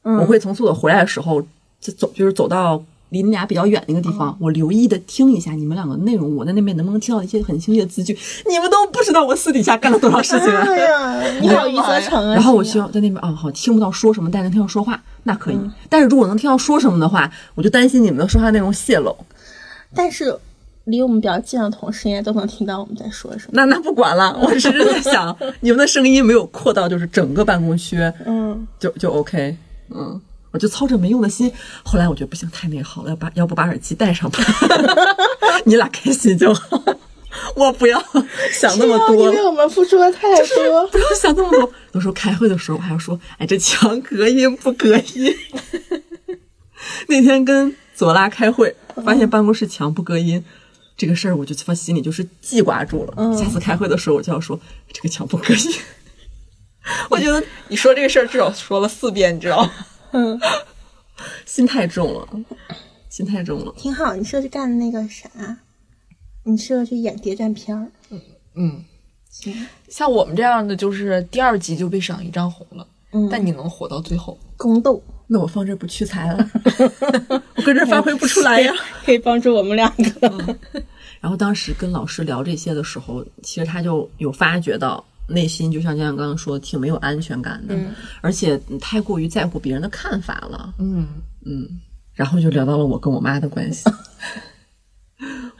我会从厕所回来的时候，就走就是走到离你俩比较远的一个地方，我留意的听一下你们两个内容，我在那边能不能听到一些很清晰的字句？你们都不知道我私底下干了多少事情啊！哎呀，你好，余则成啊！然后我希望在那边啊，好听不到说什么，但能听到说话，那可以。但是如果能听到说什么的话，我就担心你们的说话内容泄露。但是离我们比较近的同事应该都能听到我们在说什么。那那不管了，我只是在 想，你们的声音没有扩到就是整个办公区，嗯，就就 OK，嗯，我就操着没用的心。后来我觉得不行，太内耗了，要把要不把耳机戴上吧，你俩开心就好，我不要想那么你多为我们付出了太多。不要想那么多。有时候开会的时候，我还要说，哎，这墙隔音不隔音？那天跟左拉开会，发现办公室墙不隔音，这个事儿我就放心里就是记挂住了。下次开会的时候，我就要说这个墙不可以。我觉得你说这个事儿至少说了四遍，你知道吗？嗯，心太重了，心太重了。挺好。你适合去干那个啥？你适合去演谍战片儿。嗯，行，像我们这样的，就是第二集就被赏一张红了，嗯但你能活到最后。宫斗那我放这儿不屈才了，我搁这儿发挥不出来呀。可以帮助我们两个。然后当时跟老师聊这些的时候，其实他就有发觉到内心，就像江江刚刚说的，挺没有安全感的，嗯而且太过于在乎别人的看法了。嗯嗯，然后就聊到了我跟我妈的关系，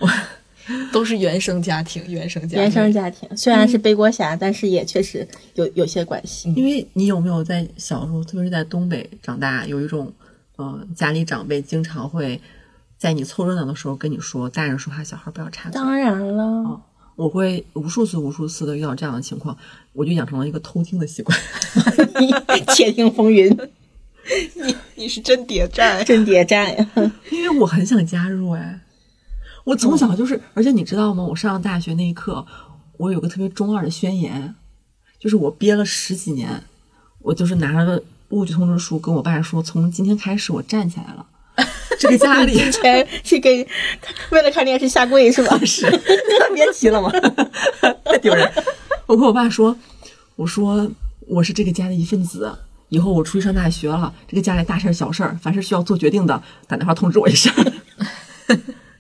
都是原生家庭，原生家庭，原生家庭虽然是背锅侠，但是也确实有有些关系。因为你有没有在小时候，特别是在东北长大，有一种，呃，家里长辈经常会在你凑热闹的时候跟你说，大人说话，小孩不要插嘴。当然了，我会无数次、无数次的遇到这样的情况，我就养成了一个偷听的习惯。窃听风云。你你是真谍战，真谍战呀！因为我很想加入哎，我从小就是，而且你知道吗？我上大学那一刻，我有个特别中二的宣言，就是我憋了十几年，我就是拿着个录取通知书跟我爸说，从今天开始我站起来了。这个家里前是给为了看电视下跪是吧？是，别提了嘛，太丢人。我跟我爸说，我说我是这个家的一份子，以后我出去上大学了，这个家里大事儿小事儿，凡是需要做决定的，打电话通知我一声。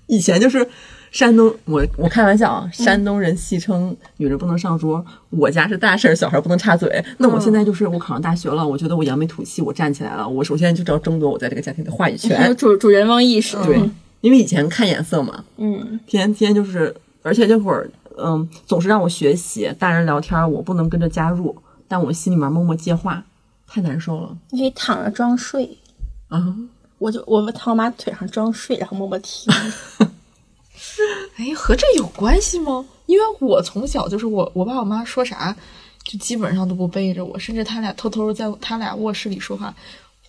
以前就是山东，我我开玩笑啊，山东人戏称女人不能上桌，我家是大事儿小孩儿不能插嘴。那我现在就是我考上大学了，我觉得我扬眉吐气，我站起来了，我首先就要争夺我在这个家庭的话语有权。主主人翁意识。对，因为以前看眼色嘛，嗯，天天就是，而且这会儿，嗯，总是让我学习，大人聊天我不能跟着加入，但我心里面默默接话，太难受了你可以躺着装睡，啊！我就我躺我妈腿上装睡，然后默默听。哎，和这有关系吗？因为我从小就是我我爸我妈说啥，就基本上都不背着我，甚至他俩偷偷在他俩卧室里说话，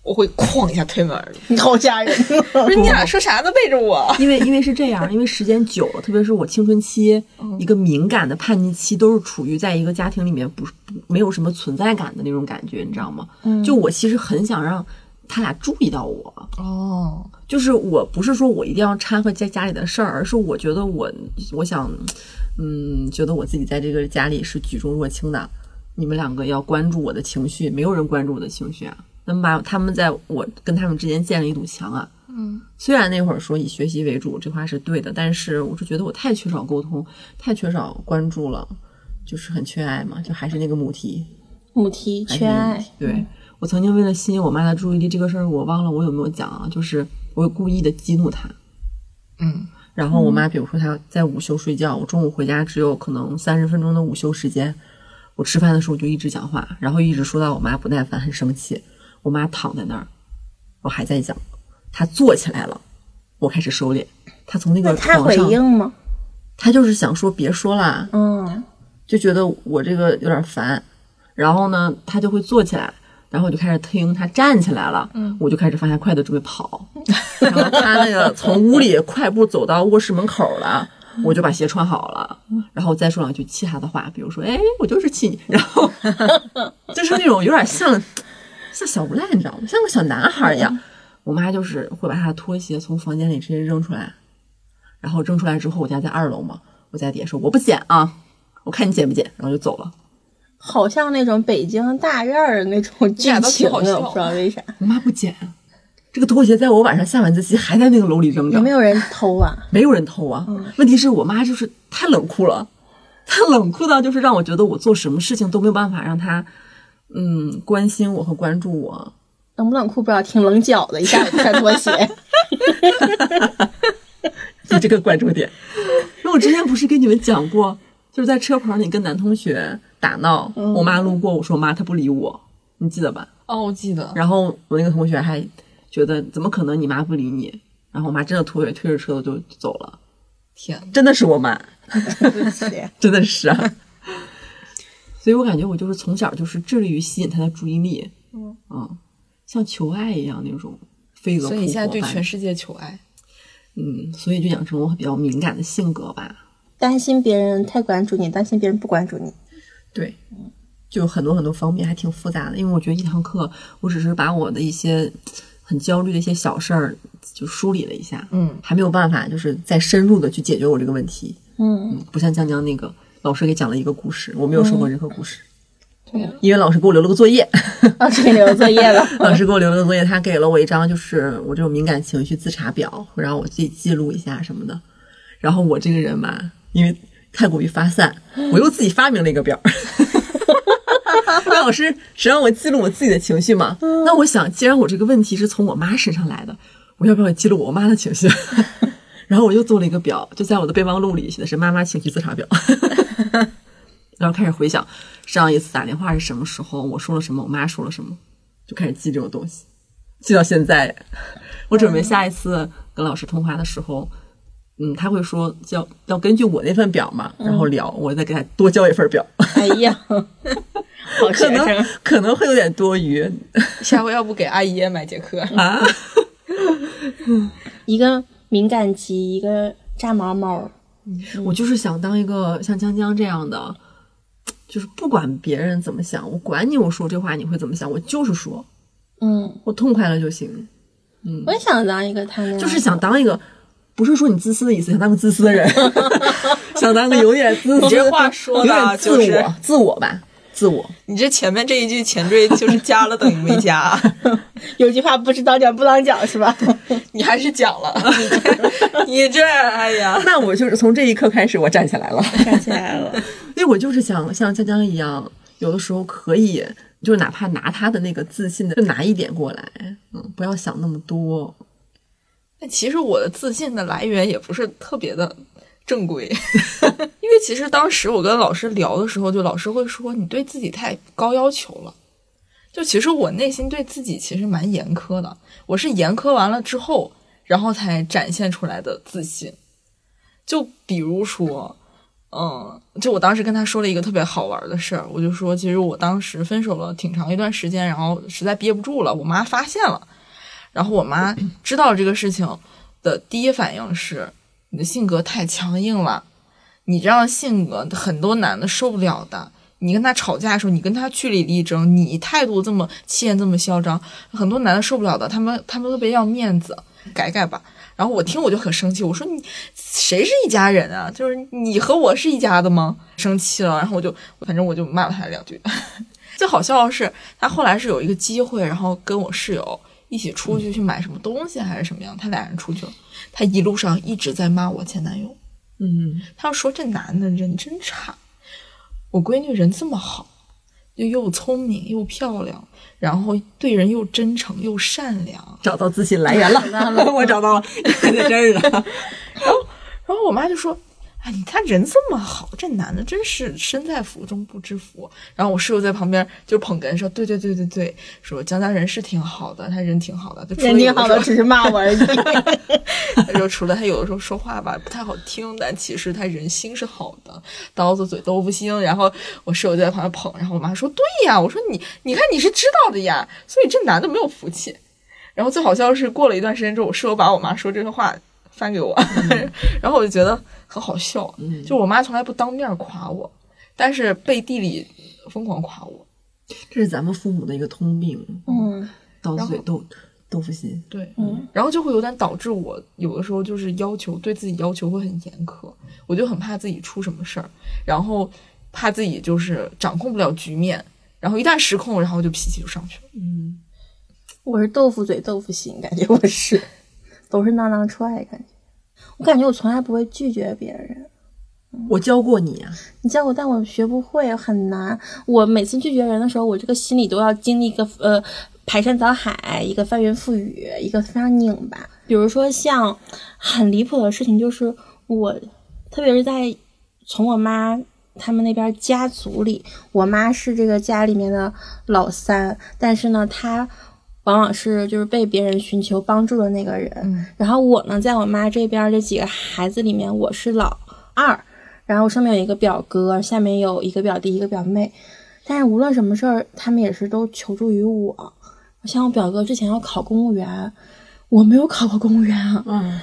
我会哐一下推门。你好吓人！不是你俩说啥都背着我。因为因为是这样，因为时间久了，特别是我青春期、一个敏感的叛逆期，都是处于在一个家庭里面不是不没有什么存在感的那种感觉，你知道吗？就我其实很想让他俩注意到我，哦，就是我不是说我一定要掺和在家里的事儿，而是我觉得我我想，嗯，觉得我自己在这个家里是举重若轻的。你们两个要关注我的情绪，没有人关注我的情绪啊。那么把他们在我跟他们之间建了一堵墙啊。嗯，虽然那会儿说以学习为主，这话是对的，但是我是觉得我太缺少沟通，太缺少关注了，就是很缺爱嘛，就还是那个母题。母题缺爱，对我曾经为了吸引我妈的注意力，这个事儿我忘了我有没有讲啊？就是我故意的激怒她，嗯，然后我妈比如说她在午休睡觉，我中午回家只有可能三十分钟的午休时间，我吃饭的时候就一直讲话，然后一直说到我妈不耐烦，很生气。我妈躺在那儿，我还在讲，她坐起来了，我开始收敛。她从那个床上，应吗？她就是想说别说啦，嗯，就觉得我这个有点烦，然后呢，她就会坐起来，然后我就开始听他站起来了，嗯我就开始放下筷子准备跑，然后他那个从屋里快步走到卧室门口了。我就把鞋穿好了，然后再说两句气他的话，比如说，哎，我就是气你，然后 就是那种有点像像小无赖，你知道吗？像个小男孩一样。我妈就是会把他的拖鞋从房间里直接扔出来，然后扔出来之后，我家在二楼嘛，我在底下说我不捡啊，我看你捡不捡，然后就走了。好像那种北京大院儿的那种剧情我不知道为啥。我妈不捡，这个拖鞋在我晚上下晚自习还在那个楼里扔着，有没有人偷啊？没有人偷啊。问题是我妈就是太冷酷了，她冷酷到就是让我觉得我做什么事情都没有办法让她嗯关心我和关注我。冷不冷酷不知道，挺棱角的，一下子穿拖鞋。就这个关注点。那我之前不是跟你们讲过，就是在车棚里跟男同学打闹，我妈路过，我说妈，她不理我，你记得吧？哦，我记得。然后我那个同学还觉得怎么可能你妈不理你？然后我妈真的推着推着车子就走了，天，真的是我妈，对不起，真的是啊。所以我感觉我就是从小就是致力于吸引他的注意力，嗯像求爱一样那种飞蛾扑火所以你现在对全世界求爱。嗯，所以就养成我比较敏感的性格吧。担心别人太关注你，担心别人不关注你。对，就有很多很多方面，还挺复杂的。因为我觉得一堂课，我只是把我的一些很焦虑的一些小事儿就梳理了一下，嗯，还没有办法就是再深入的去解决我这个问题。嗯，嗯，不像江江那个老师给讲了一个故事，我没有说过任何故事，对呀，因为老师给我留了个作业。老师给你留作业了。老师给我留了个作业，他给了我一张就是我这种敏感情绪自查表，然后我自己记录一下什么的。然后我这个人吧，因为太过于发散，我又自己发明了一个表。那老师只让我记录我自己的情绪嘛？那我想，既然我这个问题是从我妈身上来的，我要不要也记录我妈的情绪？然后我又做了一个表，就在我的备忘录里写的是妈妈情绪自查表。然后开始回想上一次打电话是什么时候，我说了什么，我妈说了什么，就开始记这种东西，记到现在。我准备下一次跟老师通话的时候，嗯，他会说要要根据我那份表嘛，然后聊，我再给他多交一份表。哎呀，好学可能生。可能会有点多余 下回要不给阿姨也买节课？啊。一个敏感肌，一个炸毛毛。我就是想当一个像江江这样的，就是不管别人怎么想，我管你我说这话你会怎么想，我就是说，嗯，我痛快了就行。嗯我也想当一个他就是想当一个，不是说你自私的意思，想当个自私的人，想当个有点自私，你这话说的有点自就是我，自我吧，自我。你这前面这一句前缀就是加了等于没加，有句话不知道讲不当讲是吧？你还是讲了，你这你这哎呀，那我就是从这一刻开始，我站起来了，站起来了。因为我就是想像江江一样，有的时候可以，就是哪怕拿他的那个自信的，就拿一点过来，嗯，不要想那么多。但其实我的自信的来源也不是特别的正规，因为其实当时我跟老师聊的时候，就老师会说你对自己太高要求了。就其实我内心对自己其实蛮严苛的，我是严苛完了之后，然后才展现出来的自信。就比如说，嗯，就我当时跟他说了一个特别好玩的事儿，我就说，其实我当时分手了挺长一段时间，然后实在憋不住了，我妈发现了，然后我妈 知道这个事情的第一反应是，你的性格太强硬了，你这样的性格很多男的受不了的。你跟他吵架的时候，你跟他据理力争，你态度这么气焰这么嚣张，很多男的受不了的，他们他们特别要面子，改改吧。然后我听我就很生气，我说你谁是一家人啊？就是你和我是一家的吗？生气了，然后我就反正我就骂了他两句。最好笑的是，他后来是有一个机会，然后跟我室友一起出去去买什么东西还是什么样，他俩人出去了，他一路上一直在骂我前男友，嗯，他要说这男的人真差，我闺女人这么好，又又聪明又漂亮，然后对人又真诚又善良，找到自信来源了，我找到了，在这儿呢。然后我妈就说：“哎，你看人这么好，这男的真是身在福中不知福。”然后我室友在旁边就捧哏说：“对对对对对，说江家人是挺好的，他人挺好的，就除了人挺好的，只是骂我而已。他说除了他有的时候说话吧不太好听，但其实他人心是好的，刀子嘴豆腐心。然后我室友就在旁边捧，然后我妈说：“对呀，我说你你看你是知道的呀，所以这男的没有福气。”然后最好笑的是，过了一段时间之后，我室友把我妈说这个话翻给我，然后我就觉得很好笑。嗯就我妈从来不当面夸我，但是背地里疯狂夸我。这是咱们父母的一个通病，嗯刀子嘴豆豆腐心。对，嗯，然后就会有点导致我有的时候就是要求对自己要求会很严苛，我就很怕自己出什么事儿，然后怕自己就是掌控不了局面，然后一旦失控，然后就脾气就上去了。嗯，我是豆腐嘴豆腐心，感觉我是都是囊囊出来，感觉我感觉我从来不会拒绝别人。我教过你啊，你教我，但我学不会，很难。我每次拒绝人的时候，我这个心里都要经历一个呃排山倒海，一个翻云覆雨，一个非常拧巴。比如说像很离谱的事情，就是我，特别是在从我妈他们那边家族里，我妈是这个家里面的老三，但是呢，她往往是就是被别人寻求帮助的那个人。嗯然后我呢，在我妈这边这几个孩子里面，我是老二，然后上面有一个表哥，下面有一个表弟，一个表妹。但是无论什么事儿，他们也是都求助于我。像我表哥之前要考公务员，我没有考过公务员啊，嗯，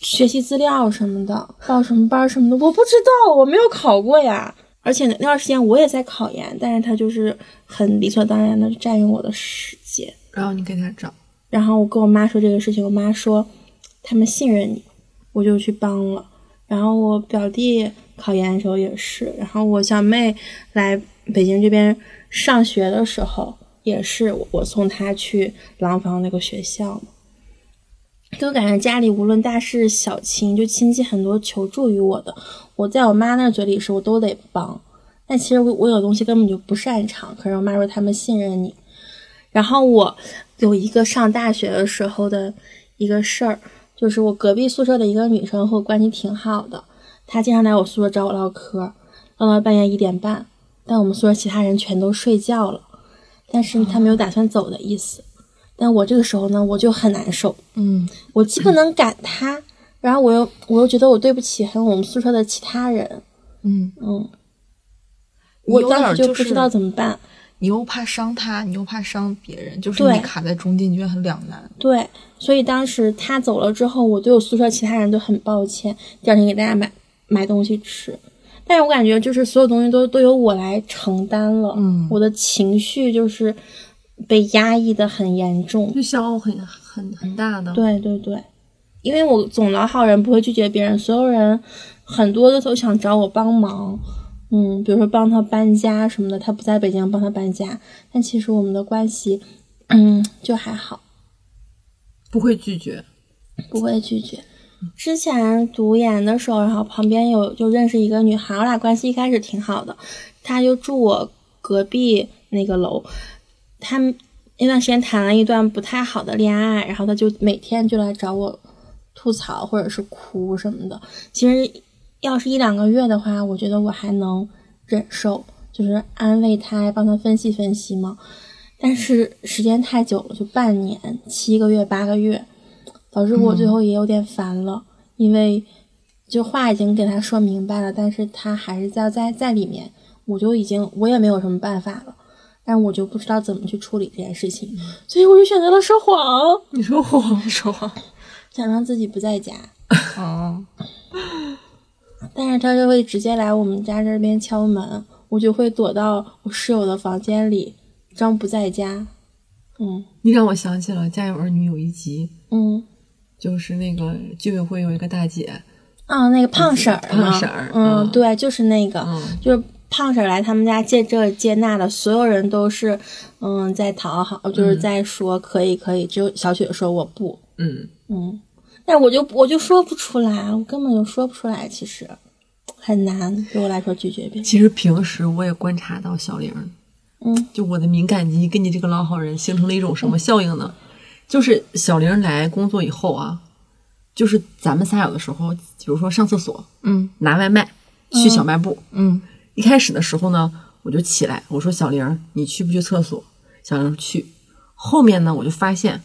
学习资料什么的，报什么班什么的，我不知道，我没有考过呀。而且那段时间我也在考研，但是他就是很理所当然的占用我的时间。然后你给他找，然后我跟我妈说这个事情，我妈说他们信任你，我就去帮了。然后我表弟考研的时候也是，然后我小妹来北京这边上学的时候也是，我送她去廊坊那个学校。就感觉家里无论大事小情，就亲戚很多求助于我的，我在我妈那嘴里是我都得帮。但其实我我有东西根本就不擅长，可是我妈说他们信任你。然后我有一个上大学的时候的一个事儿，就是我隔壁宿舍的一个女生和我关系挺好的，她经常来我宿舍找我唠嗑，唠到半夜一点半，但我们宿舍其他人全都睡觉了，但是她没有打算走的意思。但我这个时候呢，我就很难受，嗯我既不能赶她，然后我又我又觉得我对不起还有我们宿舍的其他人，嗯，嗯我当时就不知道怎么办。你又怕伤他，你又怕伤别人，就是你卡在中间，你觉得很两难。对，所以当时他走了之后，我对我宿舍其他人都很抱歉，第二天给大家买买东西吃。但是我感觉就是所有东西都都由我来承担了，嗯我的情绪就是被压抑的很严重。就消耗很很很大的。对对对，因为我总老好人不会拒绝别人，所有人很多的都想找我帮忙，嗯，比如说帮他搬家什么的，他不在北京帮他搬家，但其实我们的关系，嗯，就还好。不会拒绝。不会拒绝。之前读研的时候，然后旁边有就认识一个女孩，我俩关系一开始挺好的，她就住我隔壁那个楼，他们那段时间谈了一段不太好的恋爱，然后她就每天就来找我吐槽或者是哭什么的。其实要是一两个月的话，我觉得我还能忍受，就是安慰他，帮他分析分析嘛。但是时间太久了，就半年、七个月、八个月，导致我最后也有点烦了，因为就话已经给他说明白了，但是他还是在在在里面，我就已经我也没有什么办法了，但我就不知道怎么去处理这件事情，所以我就选择了说谎，你说谎，说，谎，假装自己不在家，嗯，但是他就会直接来我们家这边敲门，我就会躲到我室友的房间里，装不在家，嗯。你让我想起了《家有儿女》有一集，嗯。就是那个居委会有一个大姐，啊，那个胖婶儿，胖婶儿？嗯，嗯对，就是那个，嗯就是胖婶儿来他们家借这借那的，所有人都是嗯在讨好，就是在说可以可以，只有小雪说我不，嗯，嗯，但我就我就说不出来，我根本就说不出来，其实很难对我来说拒绝别人，其实平时我也观察到小玲，嗯，就我的敏感肌跟你这个老好人形成了一种什么效应呢？就是小玲来工作以后啊，就是咱们仨有的时候，比如说上厕所、嗯拿外卖、去小卖部，嗯一开始的时候呢，我就起来，我说小玲，你去不去厕所？小玲去。后面呢，我就发现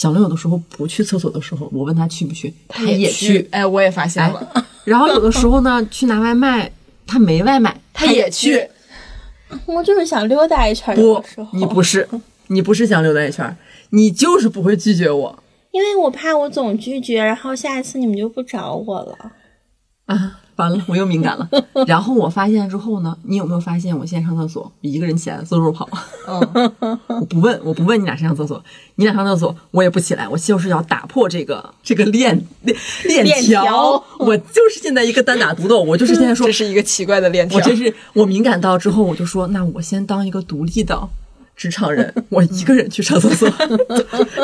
小玲有的时候不去厕所的时候，我问他去不去，他也去。哎，我也发现了，然后有的时候呢，去拿外卖，他没外卖，他也去。我就是想溜达一圈不你不是，你不是想溜达一圈，你就是不会拒绝我因为我怕我总拒绝，然后下一次你们就不找我了。啊！完了，我又敏感了。然后我发现之后呢，你有没有发现我现在上厕所一个人起来嗖嗖跑？嗯，我不问，我不问你俩谁上厕所，你俩上厕所我也不起来，我就是要打破这个这个链链链链条条。我就是现在一个单打独斗，我就是现在说这，是一个奇怪的链条。我真是我敏感到之后，我就说，那我先当一个独立的职场人，我一个人去上厕所，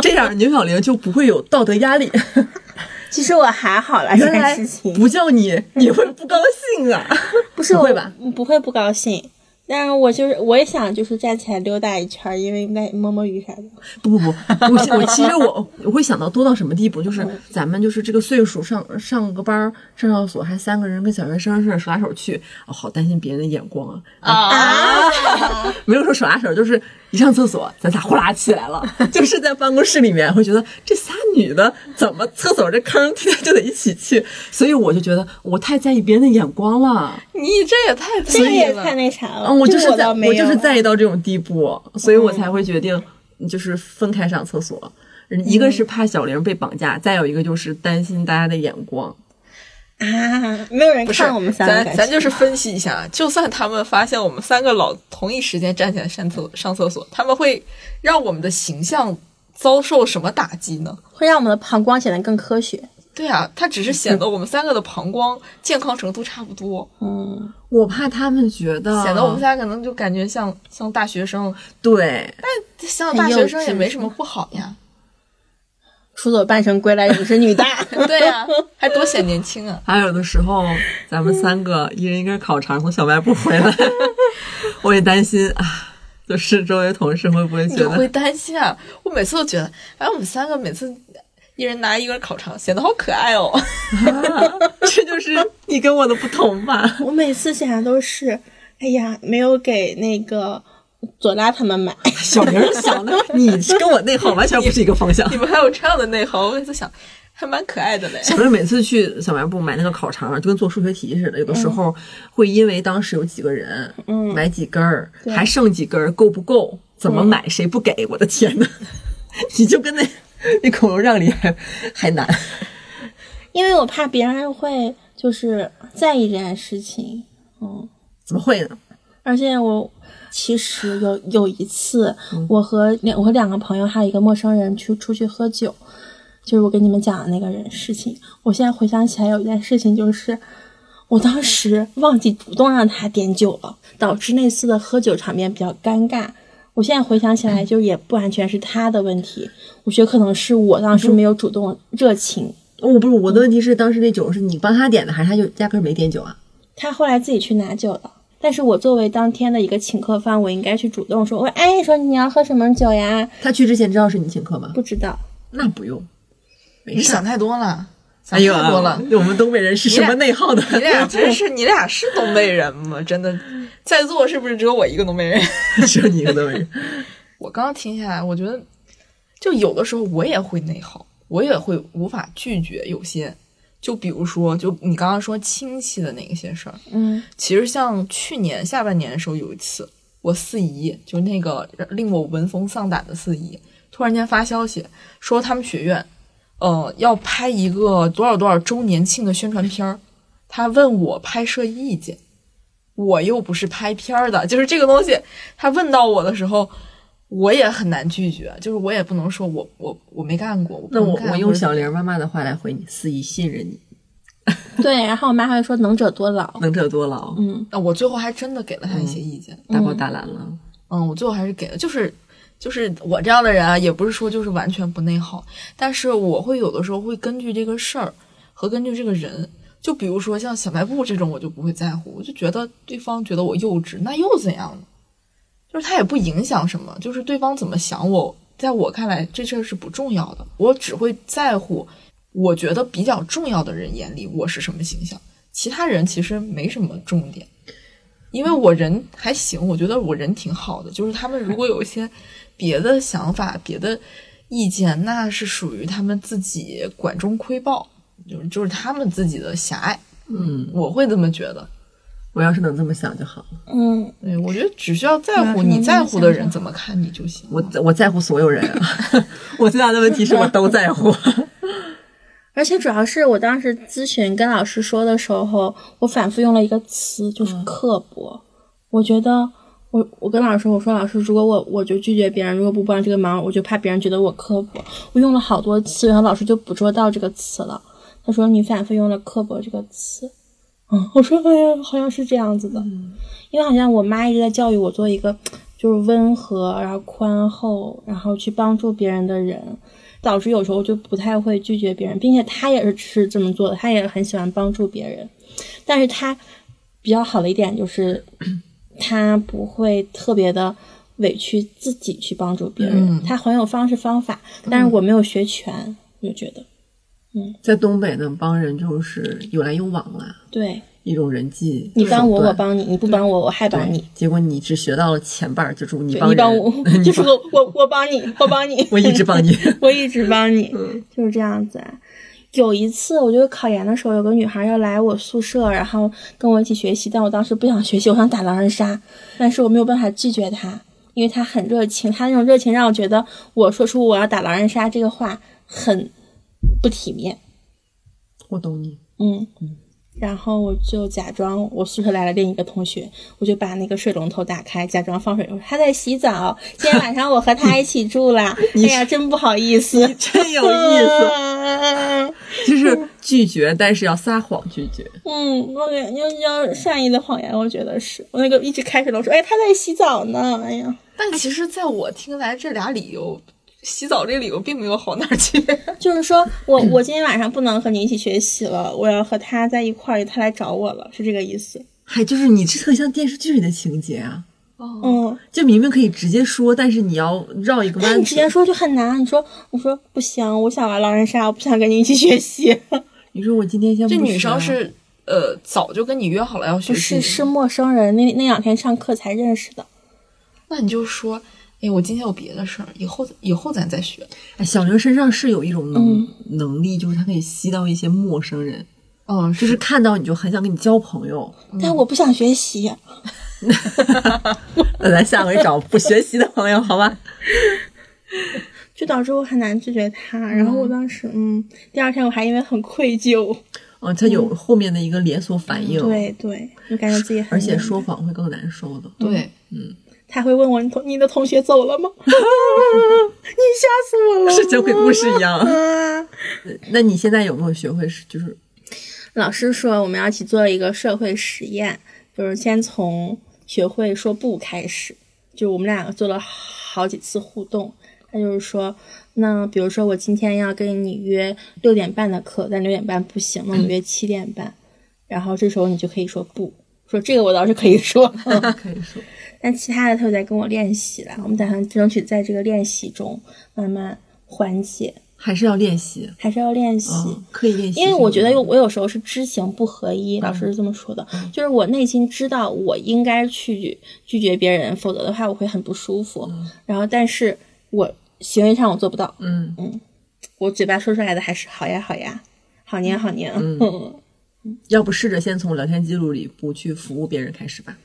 这样牛小玲就不会有道德压力。其实我还好啦，这原来件事情不叫你，你会不高兴啊？不是会吧？不会不高兴，但是我就是我也想就是站起来溜达一圈，因为摸摸鱼啥的。不不不，我我其实我我会想到多到什么地步，就是咱们就是这个岁数上上个班儿上厕所还三个人跟小学生似的手拉手去，哦，好担心别人的眼光啊啊！没有说手拉手，就是一上厕所咱仨呼啦起来了，就 是在办公室里面会觉得这仨女的怎么厕所这坑天天就得一起去，所以我就觉得我太在意别人的眼光了。你这也太这个也了太那啥了，嗯，我就是在我就是在意到这种地步，所以我才会决定就是分开上厕所。一个是怕小玲被绑架，再有一个就是担心大家的眼光。啊，没有人看我们三个咱咱就是分析一下，就算他们发现我们三个老同一时间站起来上厕上厕所，他们会让我们的形象遭受什么打击呢？会让我们的膀胱显得更科学。对啊，它只是显得我们三个的膀胱健康程度差不多，嗯，我怕他们觉得显得我们仨可能就感觉像像大学生，对，但像大学生也没什么不好呀。出走半生归来仍是女大。对呀、还多显年轻啊！还有的时候咱们三个 一人一根烤肠从小卖部回来，我也担心啊，就是周围同事会不会觉得你会担心啊？我每次都觉得，哎，我们三个每次一人拿一根烤肠，显得好可爱哦。这就是你跟我的不同吧？我每次想的都是，哎呀，没有给那个左拉他们买。小明想的，你跟我内耗完全不是一个方向 你。们还有这样的内耗，我每次想，还蛮可爱的嘞。小明每次去小卖部买那个烤肠，就跟做数学题似的，有的时候会因为当时有几个人，嗯买几根儿，还剩几根儿，够不够？怎么买？谁不给？我的天呐，你就跟那那口头让梨还还难。因为我怕别人会就是在意这件事情，嗯，怎么会呢？而且我其实有有一次，我和两我和两个朋友还有一个陌生人去出去喝酒，就是我跟你们讲的那个人事情。我现在回想起来，有一件事情就是，我当时忘记主动让他点酒了，导致那次的喝酒场面比较尴尬。我现在回想起来，就也不完全是他的问题，我觉得可能是我当时没有主动热情。哦，不是，我的问题是当时那酒是你帮他点的，还是他就压根儿没点酒啊？他后来自己去拿酒了。但是我作为当天的一个请客方，我应该去主动说，我说哎，说你要喝什么酒呀？他去之前知道是你请客吗？不知道，那不用，没事。你想太多了，想哎呦太多了。我们东北人是什么内耗的？你俩 真是，你俩是东北人吗？真的，在座是不是只有我一个东北人？只有你一个东北人。我刚刚听下来，我觉得，就有的时候我也会内耗，我也会无法拒绝有些，就比如说，就你刚刚说亲戚的那些事儿，嗯其实像去年下半年的时候，有一次，我四姨就那个令我闻风丧胆的四姨，突然间发消息说他们学院，呃，要拍一个多少多少周年庆的宣传片儿，她问我拍摄意见，我又不是拍片儿的，就是这个东西，她问到我的时候。我也很难拒绝，就是我也不能说我我我没干过，那我我用小玲妈妈的话来回你：四姨信任你，对。然后我妈还会说能者多劳，能者多劳，嗯那我最后还真的给了她一些意见，大包大揽了。嗯，我最后还是给了，就是就是我这样的人啊，也不是说就是完全不内耗，但是我会有的时候会根据这个事儿和根据这个人，就比如说像小卖部这种，我就不会在乎，我就觉得对方觉得我幼稚，那又怎样呢？就是他也不影响什么，就是对方怎么想我，在我看来这事儿是不重要的，我只会在乎我觉得比较重要的人眼里我是什么形象，其他人其实没什么重点。因为我人还行，我觉得我人挺好的。就是他们如果有一些别的想法、别的意见，那是属于他们自己管中窥豹，就是就是他们自己的狭隘。嗯，我会这么觉得。我要是能这么想就好了。嗯，对，我觉得只需要在乎你在乎的人怎么看你就行。我我在乎所有人啊，我最大的问题是我都在乎。而且主要是我当时咨询跟老师说的时候，我反复用了一个词，就是刻薄。我觉得我我跟老师说，我说老师，如果我我就拒绝别人，如果不帮这个忙，我就怕别人觉得我刻薄。我用了好多次，然后老师就捕捉到这个词了。他说你反复用了刻薄这个词。嗯，我说哎呀，好像是这样子的，因为好像我妈一直在教育我做一个就是温和，然后宽厚，然后去帮助别人的人。导致有时候就不太会拒绝别人，并且她也是是这么做的，她也很喜欢帮助别人。但是她比较好的一点就是，她不会特别的委屈自己去帮助别人，嗯他很有方式方法。但是我没有学全，我就觉得在东北呢，帮人就是有来有往啦，对。一种人际你帮我，我帮你；你不帮我，我还帮你。结果你只学到了前半儿，就是你帮你帮我，就是我我我帮你，我帮你，我一直帮你。我一直帮你，嗯。就是这样子。啊。有一次，我就是考研的时候，有个女孩要来我宿舍，然后跟我一起学习，但我当时不想学习，我想打狼人杀，但是我没有办法拒绝她，因为她很热情，她那种热情让我觉得我说出我要打狼人杀这个话很不体面，我懂你，嗯。然后我就假装我宿舍来了另一个同学，我就把那个水龙头打开，假装放水。他在洗澡，今天晚上我和他一起住啦。哎呀，真不好意思，真有意思，就是拒绝，但是要撒谎拒绝。嗯，我感要要善意的谎言，我觉得是我那个一直开水龙头，哎，他在洗澡呢，哎呀，但其实，在我听来，这俩理由，洗澡这理由并没有好哪儿去。就是说我我今天晚上不能和你一起学习了，我要和他在一块儿，他来找我了，是这个意思。还就是你这特像电视剧里的情节啊，哦，就明明可以直接说，但是你要绕一个弯子。但你直接说就很难。你说我说不行，我想玩狼人杀，我不想跟你一起学习。你说我今天先不这女生是呃早就跟你约好了要学不习，是是陌生人，那那两天上课才认识的。那你就说，哎，我今天有别的事儿，以后以后咱再学。哎，小刘身上是有一种能、能力，就是他可以吸到一些陌生人，嗯，就是看到你就很想跟你交朋友。但我不想学习。那咱下回找不学习的朋友，好吧？就导致我很难拒绝他。然后我当时，嗯，第二天我还因为很愧疚，嗯，他有后面的一个连锁反应，，对对，就感觉自己很而且说谎会更难受的。对，他会问我你同你的同学走了吗？你吓死我了！是讲鬼故事一样。啊！那你现在有没有学会是就是老师说我们要一起做一个社会实验，就是先从学会说不开始。就我们两个做了好几次互动，他就是说，那比如说我今天要跟你约六点半的课，但六点半不行，那我们约七点半。然后这时候你就可以说不，说这个我倒是可以说，可以说 但其他的他就在跟我练习了。我们打算争取在这个练习中慢慢缓解，还是要练习？还是要练习。嗯，可以练习。因为我觉得有我有时候是知行不合一，老师是这么说的，就是我内心知道我应该去拒绝别人，否则的话我会很不舒服。然后，但是我行为上我做不到，嗯嗯，我嘴巴说出来的还是好呀好呀，好年好年。嗯，要不试着先从聊天记录里不去服务别人开始吧。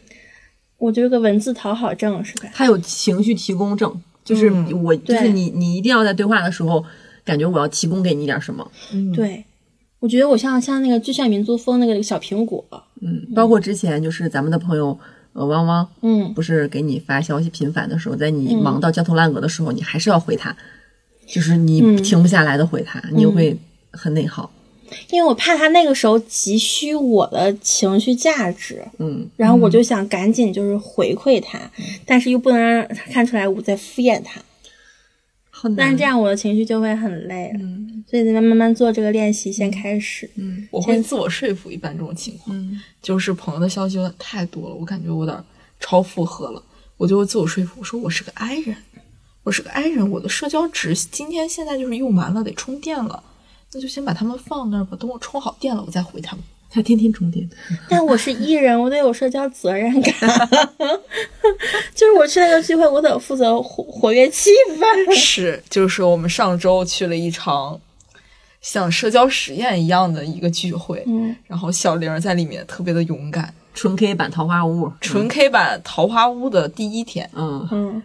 我就有个文字讨好症是吧？他有情绪提供症，就是我，就是你，你一定要在对话的时候，感觉我要提供给你点什么。嗯对，我觉得我像像那个最炫民族风那个小苹果，嗯，包括之前就是咱们的朋友呃汪汪，嗯，不是给你发消息频繁的时候，在你忙到焦头烂额的时候，你还是要回他，就是你停不下来的回他，你又会很内耗。因为我怕他那个时候急需我的情绪价值，嗯，然后我就想赶紧就是回馈他，但是又不能让他看出来我在敷衍他。很难。但是这样我的情绪就会很累，所以咱们慢慢做这个练习，先开始。嗯我会自我说服，一般这种情况，就是朋友的消息有点太多了，我感觉我有点超负荷了，我就会自我说服，我说我是个 I 人，我是个 I 人，我的社交值今天现在就是用完了，得充电了，那就先把他们放那儿吧，等我充好电了，我再回他们。他天天充电，但我是艺人，我得有社交责任感，就是我去那个聚会，我得负责活活跃气氛。是，就是我们上周去了一场像社交实验一样的一个聚会，嗯，然后小玲在里面特别的勇敢，纯 K 版桃花坞，纯 K 版桃花坞的第一天，嗯，嗯，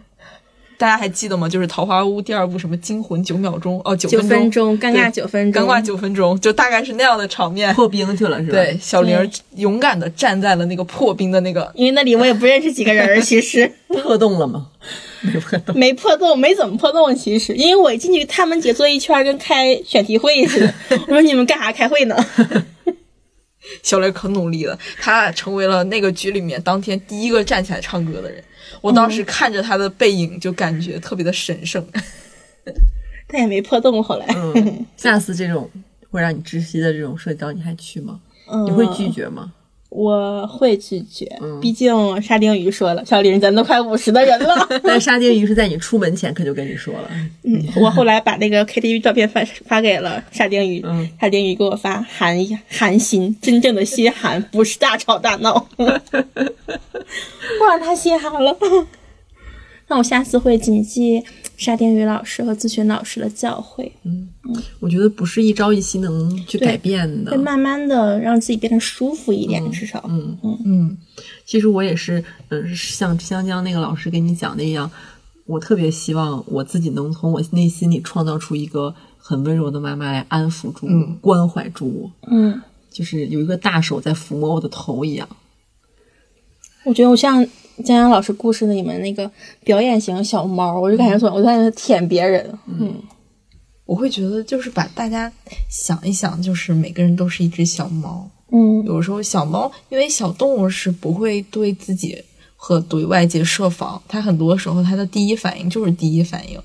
大家还记得吗？就是桃花坞第二部什么惊魂九秒钟哦，九九分分钟，尴尬对九分钟，尴尬九分钟，就大概是那样的场面。破冰去了是吧？对，，小玲勇敢的站在了那个破冰的那个，因为那里我也不认识几个人，其实 破洞了吗？没破洞。没破洞，没怎么破洞。其实，因为我一进去，他们姐坐一圈，跟开选题会似的。我说你们干啥开会呢？小雷可努力了，他成为了那个局里面当天第一个站起来唱歌的人。我当时看着他的背影，就感觉特别的神圣。他也没破洞。后来，嗯，下次这种会让你窒息的这种社交，你还去吗？嗯，你会拒绝吗？我会拒绝，嗯毕竟沙丁鱼说了，小林，咱都快五十的人了。但沙丁鱼是在你出门前可就跟你说了，嗯，我后来把那个 KTV 照片发发给了沙丁鱼，嗯沙丁鱼给我发寒寒心，真正的心寒，不是大吵大闹。哇，他心寒了。那我下次会谨记沙丁鱼老师和咨询老师的教诲，嗯我觉得不是一朝一夕能去改变的会。慢慢的让自己变得舒服一点，至少。嗯嗯嗯，其实我也是，嗯，像香江那个老师给你讲的一样，我特别希望我自己能从我内心里创造出一个很温柔的妈妈来安抚住我、关怀住我，嗯，就是有一个大手在抚摸我的头一样。我觉得我像江阳老师故事里面那个表演型小猫，我就感觉总我在那舔别人。嗯我会觉得就是把大家想一想，就是每个人都是一只小猫。嗯有时候小猫，因为小动物是不会对自己和对外界设防，它很多时候它的第一反应就是第一反应。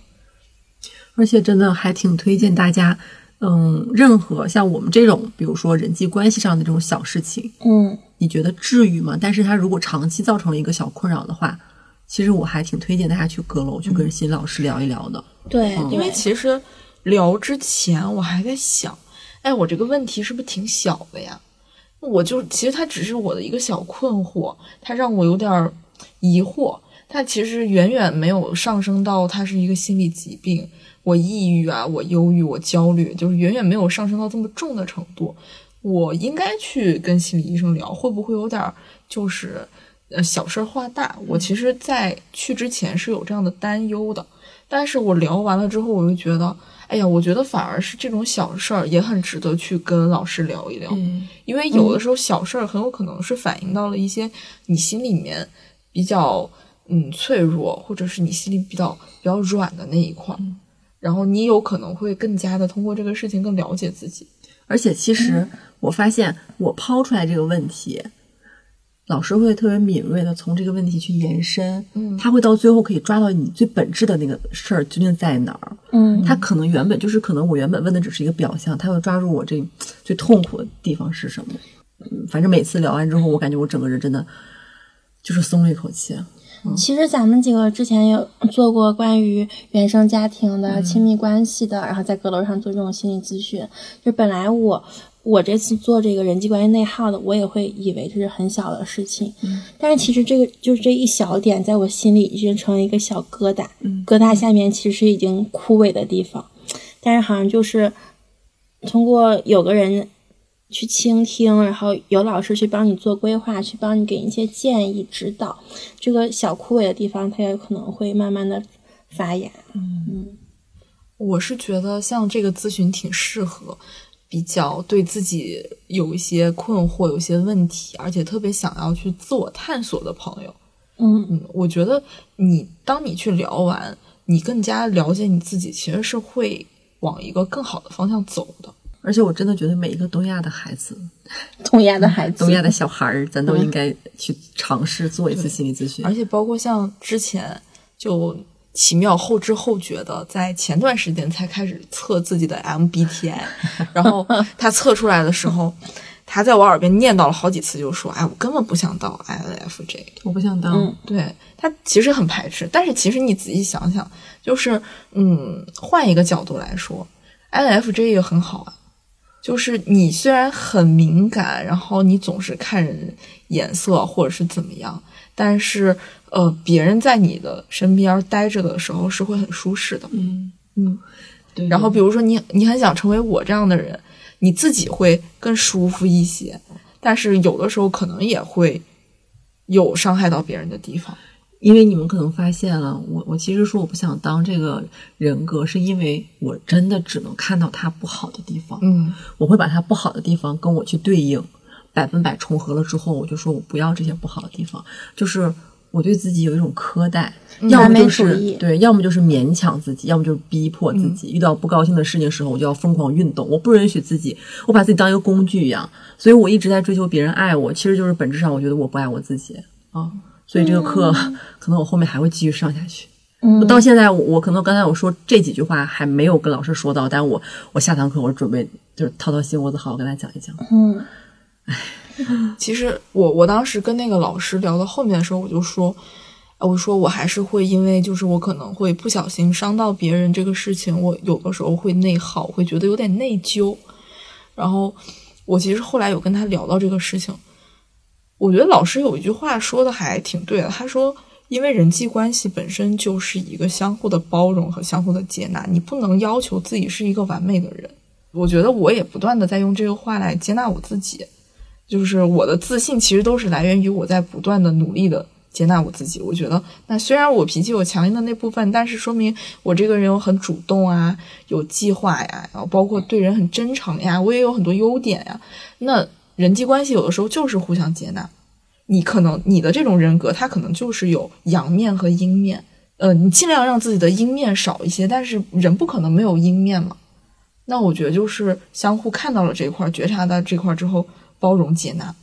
而且真的还挺推荐大家，嗯，任何像我们这种，比如说人际关系上的这种小事情，嗯你觉得至于吗？但是它如果长期造成了一个小困扰的话，其实我还挺推荐大家去阁楼去跟心理老师聊一聊的。对，因为其实聊之前我还在想，哎，我这个问题是不是挺小的呀？我就其实它只是我的一个小困惑，它让我有点儿疑惑。它其实远远没有上升到它是一个心理疾病，我抑郁啊，我忧郁，我焦虑，就是远远没有上升到这么重的程度。我应该去跟心理医生聊，会不会有点就是呃小事化大？我其实，在去之前是有这样的担忧的，但是我聊完了之后，我就觉得，哎呀，我觉得反而是这种小事儿也很值得去跟老师聊一聊，因为有的时候小事儿很有可能是反映到了一些你心里面比较嗯脆弱，或者是你心里比较比较软的那一块，然后你有可能会更加的通过这个事情更了解自己。而且其实我发现，我抛出来这个问题，老师会特别敏锐的从这个问题去延伸，嗯他会到最后可以抓到你最本质的那个事儿究竟在哪儿。嗯他可能原本就是可能我原本问的只是一个表象，他会抓住我这最痛苦的地方是什么。嗯，反正每次聊完之后，我感觉我整个人真的就是松了一口气。其实咱们几个之前有做过关于原生家庭的、亲密关系的，然后在阁楼上做这种心理咨询。就本来我我这次做这个人际关系内耗的，我也会以为这是很小的事情，但是其实这个就是这一小点，在我心里已经成为一个小疙瘩，疙瘩下面其实是已经枯萎的地方，但是好像就是通过有个人。去倾听，然后有老师去帮你做规划，去帮你给一些建议指导，这个小枯萎的地方，它也可能会慢慢的发芽。嗯我是觉得像这个咨询挺适合比较对自己有一些困惑、有些问题，而且特别想要去自我探索的朋友。嗯嗯，我觉得你当你去聊完，你更加了解你自己，其实是会往一个更好的方向走的。而且我真的觉得每一个东亚的孩子，东亚的孩子，东亚的小孩儿，咱都应该去尝试做一次心理咨询。而且包括像之前就奇妙后知后觉的，在前段时间才开始测自己的 MBTI，然后他测出来的时候，他在我耳边念叨了好几次，就说：“哎，我根本不想当 INFJ。”我不想当，嗯对他其实很排斥，但是其实你仔细想想，就是嗯，换一个角度来说，INFJ 也很好啊。就是你虽然很敏感，然后你总是看人眼色或者是怎么样，但是呃，别人在你的身边待着的时候是会很舒适的。嗯嗯，对。然后比如说你你很想成为我这样的人，你自己会更舒服一些，但是有的时候可能也会有伤害到别人的地方。因为你们可能发现了，我我其实说我不想当这个人格，是因为我真的只能看到他不好的地方，嗯我会把他不好的地方跟我去对应，百分百重合了之后，我就说我不要这些不好的地方，就是我对自己有一种苛待，要么就是对，要么就是勉强自己，要么就是逼迫自己。遇到不高兴的事情的时候，我就要疯狂运动，我不允许自己，我把自己当一个工具一样，所以我一直在追求别人爱我，其实就是本质上我觉得我不爱我自己啊。所以这个课、可能我后面还会继续上下去。嗯到现在我，我可能刚才我说这几句话还没有跟老师说到，但我我下堂课我准备就是掏掏心窝子，好好跟他讲一讲。嗯 其实我我当时跟那个老师聊到后面的时候，我就说，呃我说我还是会因为就是我可能会不小心伤到别人这个事情，我有的时候会内耗，会觉得有点内疚。然后我其实后来有跟他聊到这个事情，我觉得老师有一句话说的还挺对的，他说。因为人际关系本身就是一个相互的包容和相互的接纳，你不能要求自己是一个完美的人。我觉得我也不断的在用这个话来接纳我自己。就是我的自信其实都是来源于我在不断的努力的接纳我自己。我觉得，那虽然我脾气有强硬的那部分，但是说明我这个人有很主动啊，有计划呀，然后包括对人很真诚呀，我也有很多优点呀。那人际关系有的时候就是互相接纳。你可能你的这种人格，它可能就是有阳面和阴面。呃，你尽量让自己的阴面少一些，但是人不可能没有阴面嘛。那我觉得就是相互看到了这块，觉察到这块之后，包容接纳。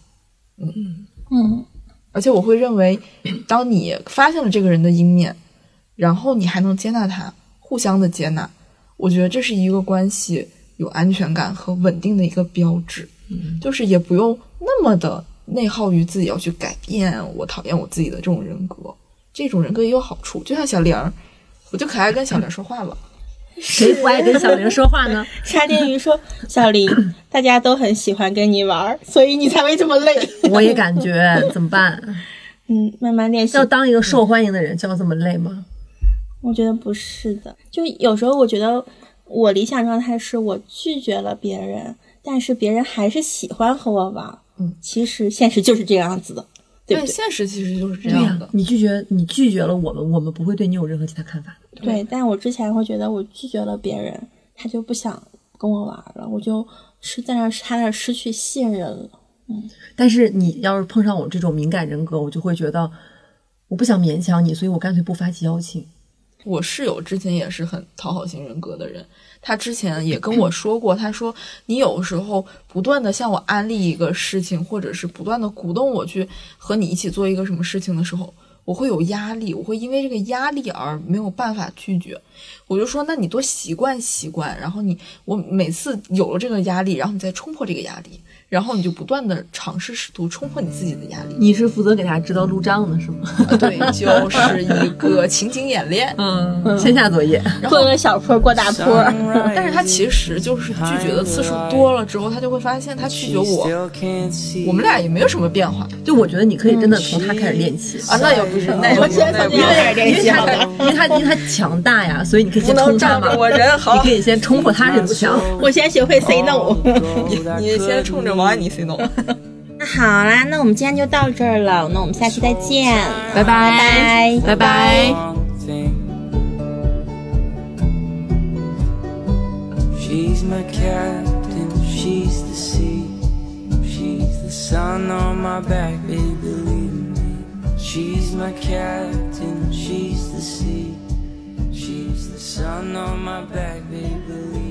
嗯而且我会认为，当你发现了这个人的阴面，然后你还能接纳他，互相的接纳，我觉得这是一个关系有安全感和稳定的一个标志。嗯，就是也不用那么的内耗于自己要去改变我讨厌我自己的这种人格，这种人格也有好处。就像小玲儿，我就可爱跟小玲说话了。谁不爱跟小玲说话呢？沙丁鱼说：“小林，大家都很喜欢跟你玩儿，所以你才会这么累。我也感觉怎么办？嗯，慢慢练习。要当一个受欢迎的人，就要这么累吗？我觉得不是的，就有时候我觉得我理想状态是我拒绝了别人，但是别人还是喜欢和我玩。嗯，其实现实就是这样子的，对不对？现实其实就是这、样的。你拒绝你拒绝了我们，我们不会对你有任何其他看法的。对，但我之前会觉得我拒绝了别人，他就不想跟我玩了，我就是在那他那失去信任了。嗯但是你要是碰上我这种敏感人格，我就会觉得我不想勉强你，所以我干脆不发起邀请。我室友之前也是很讨好型人格的人，他之前也跟我说过，他说你有时候不断的向我安利一个事情，或者是不断的鼓动我去和你一起做一个什么事情的时候，我会有压力，我会因为这个压力而没有办法拒绝。我就说，那你多习惯习惯，然后你我每次有了这个压力，然后你再冲破这个压力，然后你就不断的尝试试图冲破你自己的压力。你是负责给他指导路障的是吗？对，就是一个情景演练。嗯，线下作业。过个小坡，过大坡。但是他其实就是拒绝的次数多了之后，他就会发现他拒绝我，我们俩也没有什么变化就我觉得你可以真的从他开始练起啊。那也不是，那也不是，我先从这样练习好的。因为他因为他强大呀，所以你可以先不能冲我人好你可以先冲破他这堵墙。我先学会 say no。你你先冲着王安妮 say no。那好啦，那我们今天就到这儿了，那我们下期再见，拜拜拜拜。She's my captain, she's the sea. She's the sun on my back, baby, believe me. She's my captain, she's the sea. She's the sun on my back, baby, believe me.